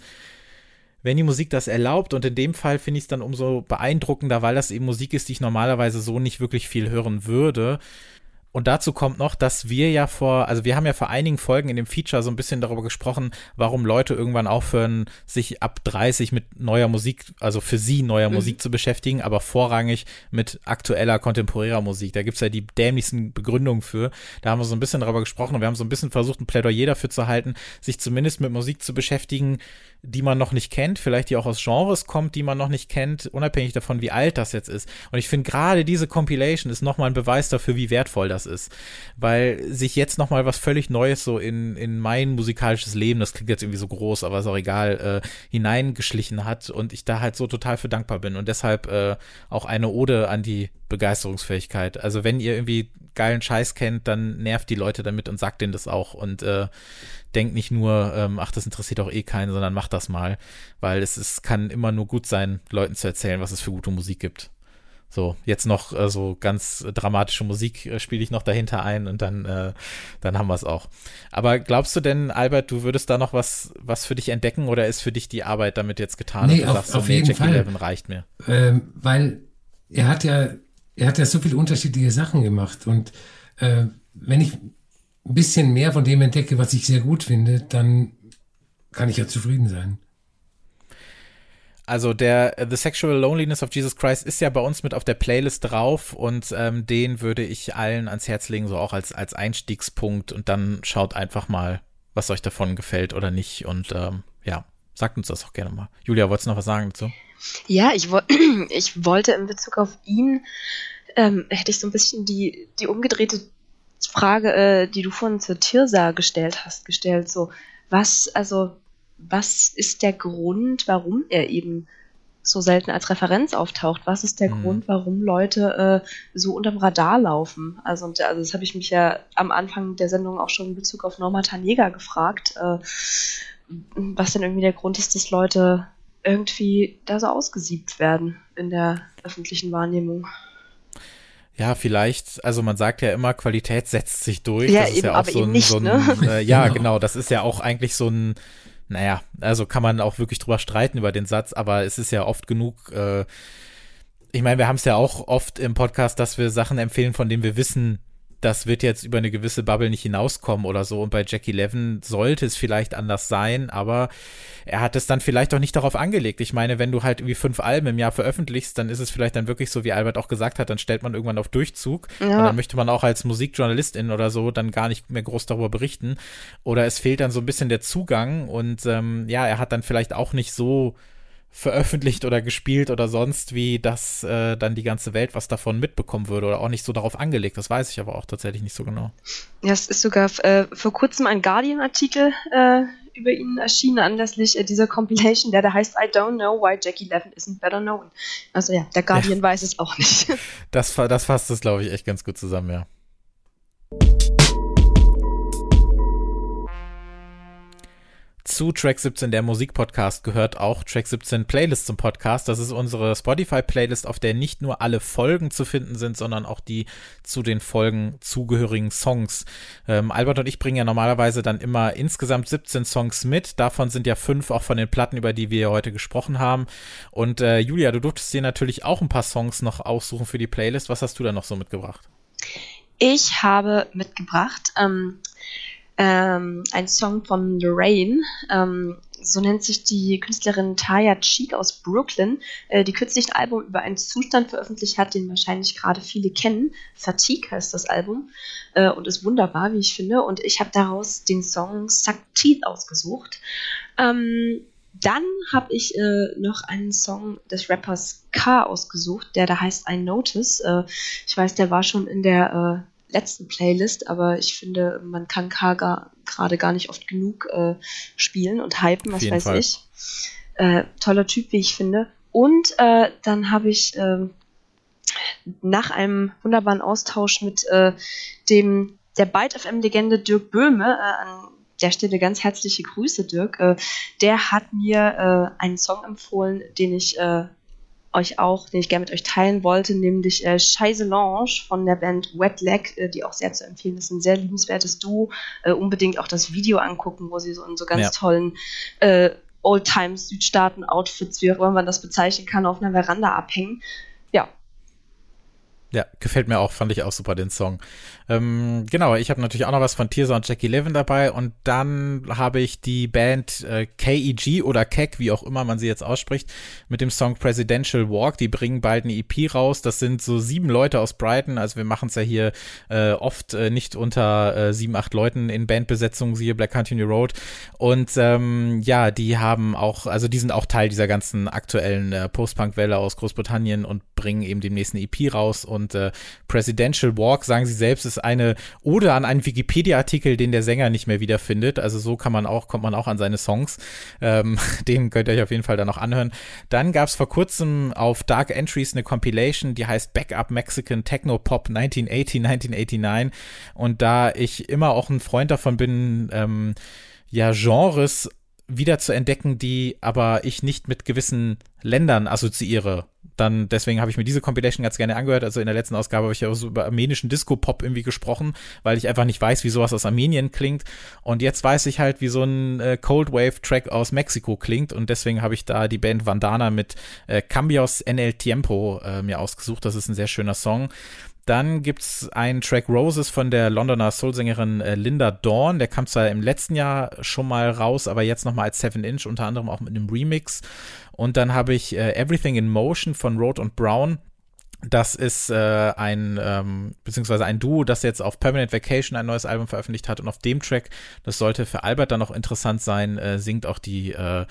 wenn die Musik das erlaubt. Und in dem Fall finde ich es dann umso beeindruckender, weil das eben Musik ist, die ich normalerweise so nicht wirklich viel hören würde Und dazu kommt noch, dass wir ja vor, also wir haben ja vor einigen Folgen in dem Feature so ein bisschen darüber gesprochen, warum Leute irgendwann aufhören, sich ab 30 mit neuer Musik, also für sie neuer mhm. Musik zu beschäftigen, aber vorrangig mit aktueller, kontemporärer Musik. Da gibt's ja die dämlichsten Begründungen für. Da haben wir so ein bisschen darüber gesprochen und wir haben so ein bisschen versucht, ein Plädoyer dafür zu halten, sich zumindest mit Musik zu beschäftigen, die man noch nicht kennt, vielleicht die auch aus Genres kommt, die man noch nicht kennt, unabhängig davon, wie alt das jetzt ist. Und ich finde gerade diese Compilation ist nochmal ein Beweis dafür, wie wertvoll das ist. Weil sich jetzt nochmal was völlig Neues so in, in mein musikalisches Leben, das klingt jetzt irgendwie so groß, aber ist auch egal, äh, hineingeschlichen hat und ich da halt so total für dankbar bin. Und deshalb äh, auch eine Ode an die Begeisterungsfähigkeit. Also wenn ihr irgendwie geilen Scheiß kennt, dann nervt die Leute damit und sagt denen das auch und äh, denkt nicht nur, ähm, ach, das interessiert auch eh keinen, sondern macht das mal, weil es, es kann immer nur gut sein, Leuten zu erzählen, was es für gute Musik gibt. So, jetzt noch äh, so ganz dramatische Musik äh, spiele ich noch dahinter ein und dann, äh, dann haben wir es auch. Aber glaubst du denn, Albert, du würdest da noch was, was für dich entdecken oder ist für dich die Arbeit damit jetzt getan? Nee, auf, sagst, auf so, jeden Jackie Fall. Levin reicht mir. Ähm, weil er hat ja er hat ja so viele unterschiedliche Sachen gemacht. Und äh, wenn ich ein bisschen mehr von dem entdecke, was ich sehr gut finde, dann kann ich ja zufrieden sein. Also der The Sexual Loneliness of Jesus Christ ist ja bei uns mit auf der Playlist drauf und ähm, den würde ich allen ans Herz legen, so auch als, als Einstiegspunkt und dann schaut einfach mal, was euch davon gefällt oder nicht und ähm, ja, sagt uns das auch gerne mal. Julia, wolltest du noch was sagen dazu? Ja, ich, wo ich wollte in Bezug auf ihn, ähm, hätte ich so ein bisschen die, die umgedrehte Frage, äh, die du vorhin zur Tirsa gestellt hast, gestellt. So, was, also, was ist der Grund, warum er eben so selten als Referenz auftaucht? Was ist der mhm. Grund, warum Leute äh, so unterm Radar laufen? Also, und, also das habe ich mich ja am Anfang der Sendung auch schon in Bezug auf Norma Tanega gefragt, äh, was denn irgendwie der Grund ist, dass Leute irgendwie da so ausgesiebt werden in der öffentlichen Wahrnehmung. Ja, vielleicht, also man sagt ja immer, Qualität setzt sich durch. Ja, das eben, ist ja auch so ein, nicht, so ein ne? äh, ja, genau. genau, das ist ja auch eigentlich so ein, naja, also kann man auch wirklich drüber streiten über den Satz, aber es ist ja oft genug, äh, ich meine, wir haben es ja auch oft im Podcast, dass wir Sachen empfehlen, von denen wir wissen, das wird jetzt über eine gewisse Bubble nicht hinauskommen oder so. Und bei Jackie Levin sollte es vielleicht anders sein, aber er hat es dann vielleicht auch nicht darauf angelegt. Ich meine, wenn du halt irgendwie fünf Alben im Jahr veröffentlichst, dann ist es vielleicht dann wirklich so, wie Albert auch gesagt hat, dann stellt man irgendwann auf Durchzug ja. und dann möchte man auch als Musikjournalistin oder so dann gar nicht mehr groß darüber berichten. Oder es fehlt dann so ein bisschen der Zugang und ähm, ja, er hat dann vielleicht auch nicht so veröffentlicht oder gespielt oder sonst, wie dass äh, dann die ganze Welt was davon mitbekommen würde oder auch nicht so darauf angelegt. Das weiß ich aber auch tatsächlich nicht so genau. Ja, es ist sogar äh, vor kurzem ein Guardian-Artikel äh, über ihn erschienen anlässlich äh, dieser Compilation, der da heißt I don't know why Jackie Levin isn't better known. Also ja, der Guardian ja. weiß es auch nicht. Das, das fasst es, glaube ich, echt ganz gut zusammen, ja. Zu Track 17, der Musikpodcast, gehört auch Track 17 Playlist zum Podcast. Das ist unsere Spotify-Playlist, auf der nicht nur alle Folgen zu finden sind, sondern auch die zu den Folgen zugehörigen Songs. Ähm, Albert und ich bringen ja normalerweise dann immer insgesamt 17 Songs mit. Davon sind ja fünf auch von den Platten, über die wir heute gesprochen haben. Und äh, Julia, du durftest dir natürlich auch ein paar Songs noch aussuchen für die Playlist. Was hast du da noch so mitgebracht? Ich habe mitgebracht ähm, ähm, ein Song von Lorraine. Ähm, so nennt sich die Künstlerin Taya Cheek aus Brooklyn, äh, die kürzlich ein Album über einen Zustand veröffentlicht hat, den wahrscheinlich gerade viele kennen. Fatigue heißt das Album äh, und ist wunderbar, wie ich finde. Und ich habe daraus den Song Suck Teeth ausgesucht. Ähm, dann habe ich äh, noch einen Song des Rappers K ausgesucht, der da heißt I Notice. Ich weiß, der war schon in der letzten Playlist, aber ich finde, man kann K gerade gar nicht oft genug äh, spielen und hypen, was weiß Fall. ich. Äh, toller Typ, wie ich finde. Und äh, dann habe ich ähm, nach einem wunderbaren Austausch mit äh, dem der Byte FM-Legende Dirk Böhme, äh, an der Stelle ganz herzliche Grüße, Dirk, äh, der hat mir einen Song empfohlen, den ich euch auch, den ich gerne mit euch teilen wollte, nämlich äh, Scheiße Lange von der Band Wet Leg, äh, die auch sehr zu empfehlen ist. Ein sehr liebenswertes Duo. Äh, unbedingt auch das Video angucken, wo sie so in so ganz ja. tollen äh, Old-Times Südstaaten-Outfits, wie auch immer man das bezeichnen kann, auf einer Veranda abhängen. Ja. Ja, gefällt mir auch, fand ich auch super, den Song. Ähm, genau, ich habe natürlich auch noch was von Tears und Jackie Levin dabei und dann habe ich die Band äh, KEG oder KEG, wie auch immer man sie jetzt ausspricht, mit dem Song Presidential Walk. Die bringen bald eine EP raus. Das sind so sieben Leute aus Brighton. Also wir machen es ja hier äh, oft äh, nicht unter äh, sieben, acht Leuten in Bandbesetzung, siehe Black Country Road. Und ähm, ja, die haben auch, also die sind auch Teil dieser ganzen aktuellen äh, Post-Punk-Welle aus Großbritannien und bringen eben demnächst eine EP raus und und äh, Presidential Walk, sagen sie selbst, ist eine Ode an einen Wikipedia-Artikel, den der Sänger nicht mehr wiederfindet. Also so kann man auch, kommt man auch an seine Songs. Ähm, den könnt ihr euch auf jeden Fall dann noch anhören. Dann gab es vor kurzem auf Dark Entries eine Compilation, die heißt Backup Mexican Techno Pop 1980, 1989. Und da ich immer auch ein Freund davon bin, ähm, ja, Genres wieder zu entdecken, die aber ich nicht mit gewissen Ländern assoziiere. Dann, deswegen habe ich mir diese Compilation ganz gerne angehört. Also in der letzten Ausgabe habe ich ja auch so über armenischen Disco-Pop irgendwie gesprochen, weil ich einfach nicht weiß, wie sowas aus Armenien klingt. Und jetzt weiß ich halt, wie so ein äh, Cold Wave-Track aus Mexiko klingt. Und deswegen habe ich da die Band Vandana mit äh, Cambios en el Tiempo äh, mir ausgesucht. Das ist ein sehr schöner Song. Dann gibt's einen Track Roses von der Londoner Soulsängerin äh, Linda Dawn. Der kam zwar im letzten Jahr schon mal raus, aber jetzt nochmal als 7 Inch, unter anderem auch mit einem Remix. Und dann habe ich äh, Everything in Motion von Road und Brown. Das ist äh, ein, ähm, beziehungsweise ein Duo, das jetzt auf Permanent Vacation ein neues Album veröffentlicht hat. Und auf dem Track, das sollte für Albert dann noch interessant sein, äh, singt auch die äh,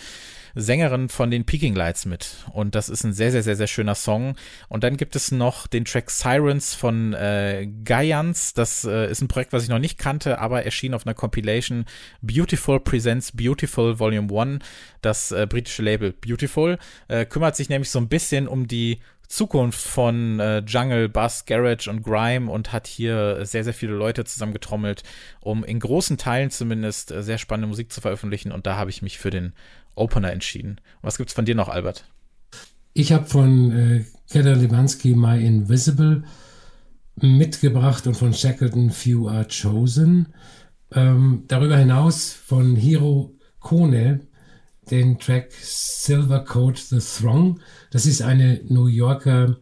Sängerin von den Peking Lights mit. Und das ist ein sehr, sehr, sehr, sehr schöner Song. Und dann gibt es noch den Track Sirens von äh, Gaians. Das äh, ist ein Projekt, was ich noch nicht kannte, aber erschien auf einer Compilation Beautiful Presents Beautiful Volume 1. Das äh, britische Label Beautiful äh, kümmert sich nämlich so ein bisschen um die Zukunft von äh, Jungle, Bass, Garage und Grime und hat hier sehr, sehr viele Leute zusammengetrommelt, um in großen Teilen zumindest äh, sehr spannende Musik zu veröffentlichen. Und da habe ich mich für den Opener entschieden. Was gibt's von dir noch, Albert? Ich habe von äh, Kedar Lewansky My Invisible mitgebracht und von Shackleton Few Are Chosen. Ähm, darüber hinaus von Hiro Kone den Track Silver Coat The Throng. Das ist eine New Yorker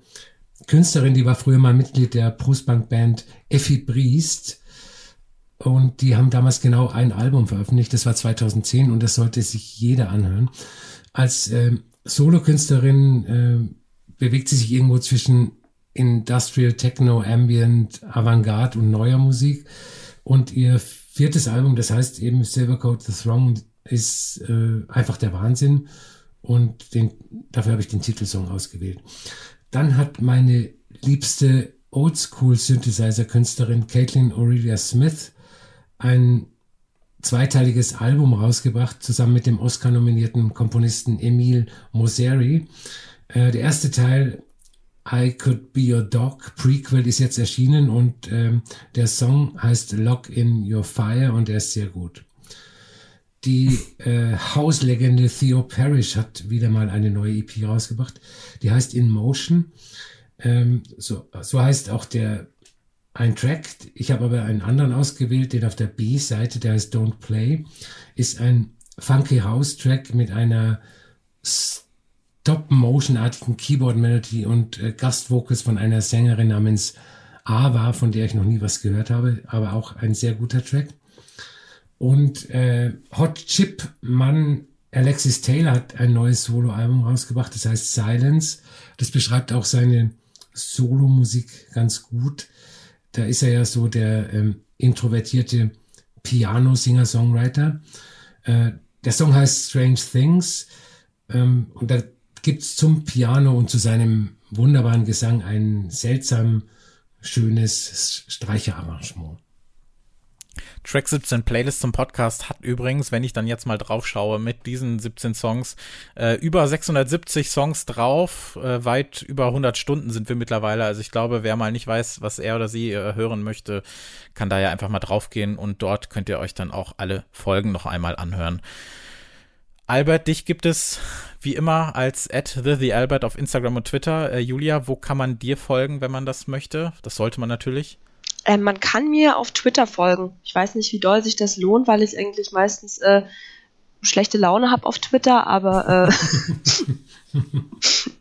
Künstlerin, die war früher mal Mitglied der Brustbank-Band Effi Briest. Und die haben damals genau ein Album veröffentlicht, das war 2010 und das sollte sich jeder anhören. Als äh, Solokünstlerin äh, bewegt sie sich irgendwo zwischen Industrial, Techno, Ambient, Avantgarde und neuer Musik. Und ihr viertes Album, das heißt eben Silvercoat The Throng, ist äh, einfach der Wahnsinn. Und den, dafür habe ich den Titelsong ausgewählt. Dann hat meine liebste Oldschool-Synthesizer-Künstlerin Caitlin Aurelia Smith ein zweiteiliges Album rausgebracht, zusammen mit dem Oscar-nominierten Komponisten Emil Moseri. Äh, der erste Teil I Could Be Your Dog Prequel ist jetzt erschienen und ähm, der Song heißt Lock in Your Fire und er ist sehr gut. Die äh, Hauslegende Theo Parrish hat wieder mal eine neue EP rausgebracht. Die heißt In Motion. Ähm, so, so heißt auch der ein Track, ich habe aber einen anderen ausgewählt, den auf der B-Seite, der heißt Don't Play, ist ein Funky House Track mit einer Stop-Motion-artigen Keyboard-Melodie und äh, Gastvocals von einer Sängerin namens Ava, von der ich noch nie was gehört habe, aber auch ein sehr guter Track. Und äh, Hot Chip Mann Alexis Taylor hat ein neues Solo-Album rausgebracht, das heißt Silence. Das beschreibt auch seine Solo-Musik ganz gut da ist er ja so der ähm, introvertierte Piano-Singer-Songwriter. Äh, der Song heißt Strange Things ähm, und da gibt's zum Piano und zu seinem wunderbaren Gesang ein seltsam schönes Streicherarrangement. Track 17 Playlist zum Podcast hat übrigens, wenn ich dann jetzt mal drauf schaue, mit diesen 17 Songs äh, über 670 Songs drauf. Äh, weit über 100 Stunden sind wir mittlerweile. Also ich glaube, wer mal nicht weiß, was er oder sie äh, hören möchte, kann da ja einfach mal draufgehen und dort könnt ihr euch dann auch alle Folgen noch einmal anhören. Albert, dich gibt es wie immer als at the, the Albert auf Instagram und Twitter. Äh, Julia, wo kann man dir folgen, wenn man das möchte? Das sollte man natürlich. Äh, man kann mir auf Twitter folgen. Ich weiß nicht, wie doll sich das lohnt, weil ich eigentlich meistens äh, schlechte Laune habe auf Twitter, aber äh,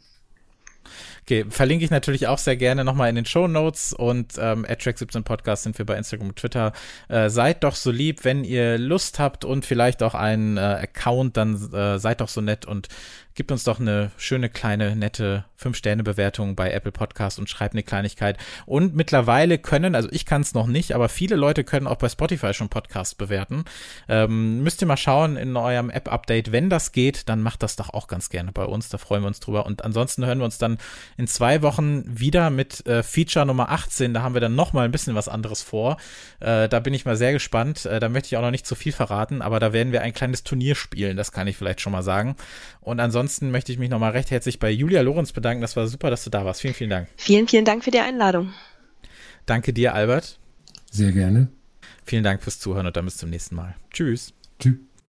Okay, verlinke ich natürlich auch sehr gerne nochmal in den Show Notes und ähm, Track17 Podcast sind wir bei Instagram und Twitter. Äh, seid doch so lieb, wenn ihr Lust habt und vielleicht auch einen äh, Account, dann äh, seid doch so nett und Gebt uns doch eine schöne, kleine, nette 5-Sterne-Bewertung bei Apple Podcast und schreibt eine Kleinigkeit. Und mittlerweile können, also ich kann es noch nicht, aber viele Leute können auch bei Spotify schon Podcasts bewerten. Ähm, müsst ihr mal schauen in eurem App-Update. Wenn das geht, dann macht das doch auch ganz gerne bei uns. Da freuen wir uns drüber. Und ansonsten hören wir uns dann in zwei Wochen wieder mit äh, Feature Nummer 18. Da haben wir dann nochmal ein bisschen was anderes vor. Äh, da bin ich mal sehr gespannt. Äh, da möchte ich auch noch nicht zu viel verraten, aber da werden wir ein kleines Turnier spielen. Das kann ich vielleicht schon mal sagen. Und ansonsten möchte ich mich nochmal recht herzlich bei Julia Lorenz bedanken. Das war super, dass du da warst. Vielen, vielen Dank. Vielen, vielen Dank für die Einladung. Danke dir, Albert. Sehr gerne. Vielen Dank fürs Zuhören und dann bis zum nächsten Mal. Tschüss. Tschüss.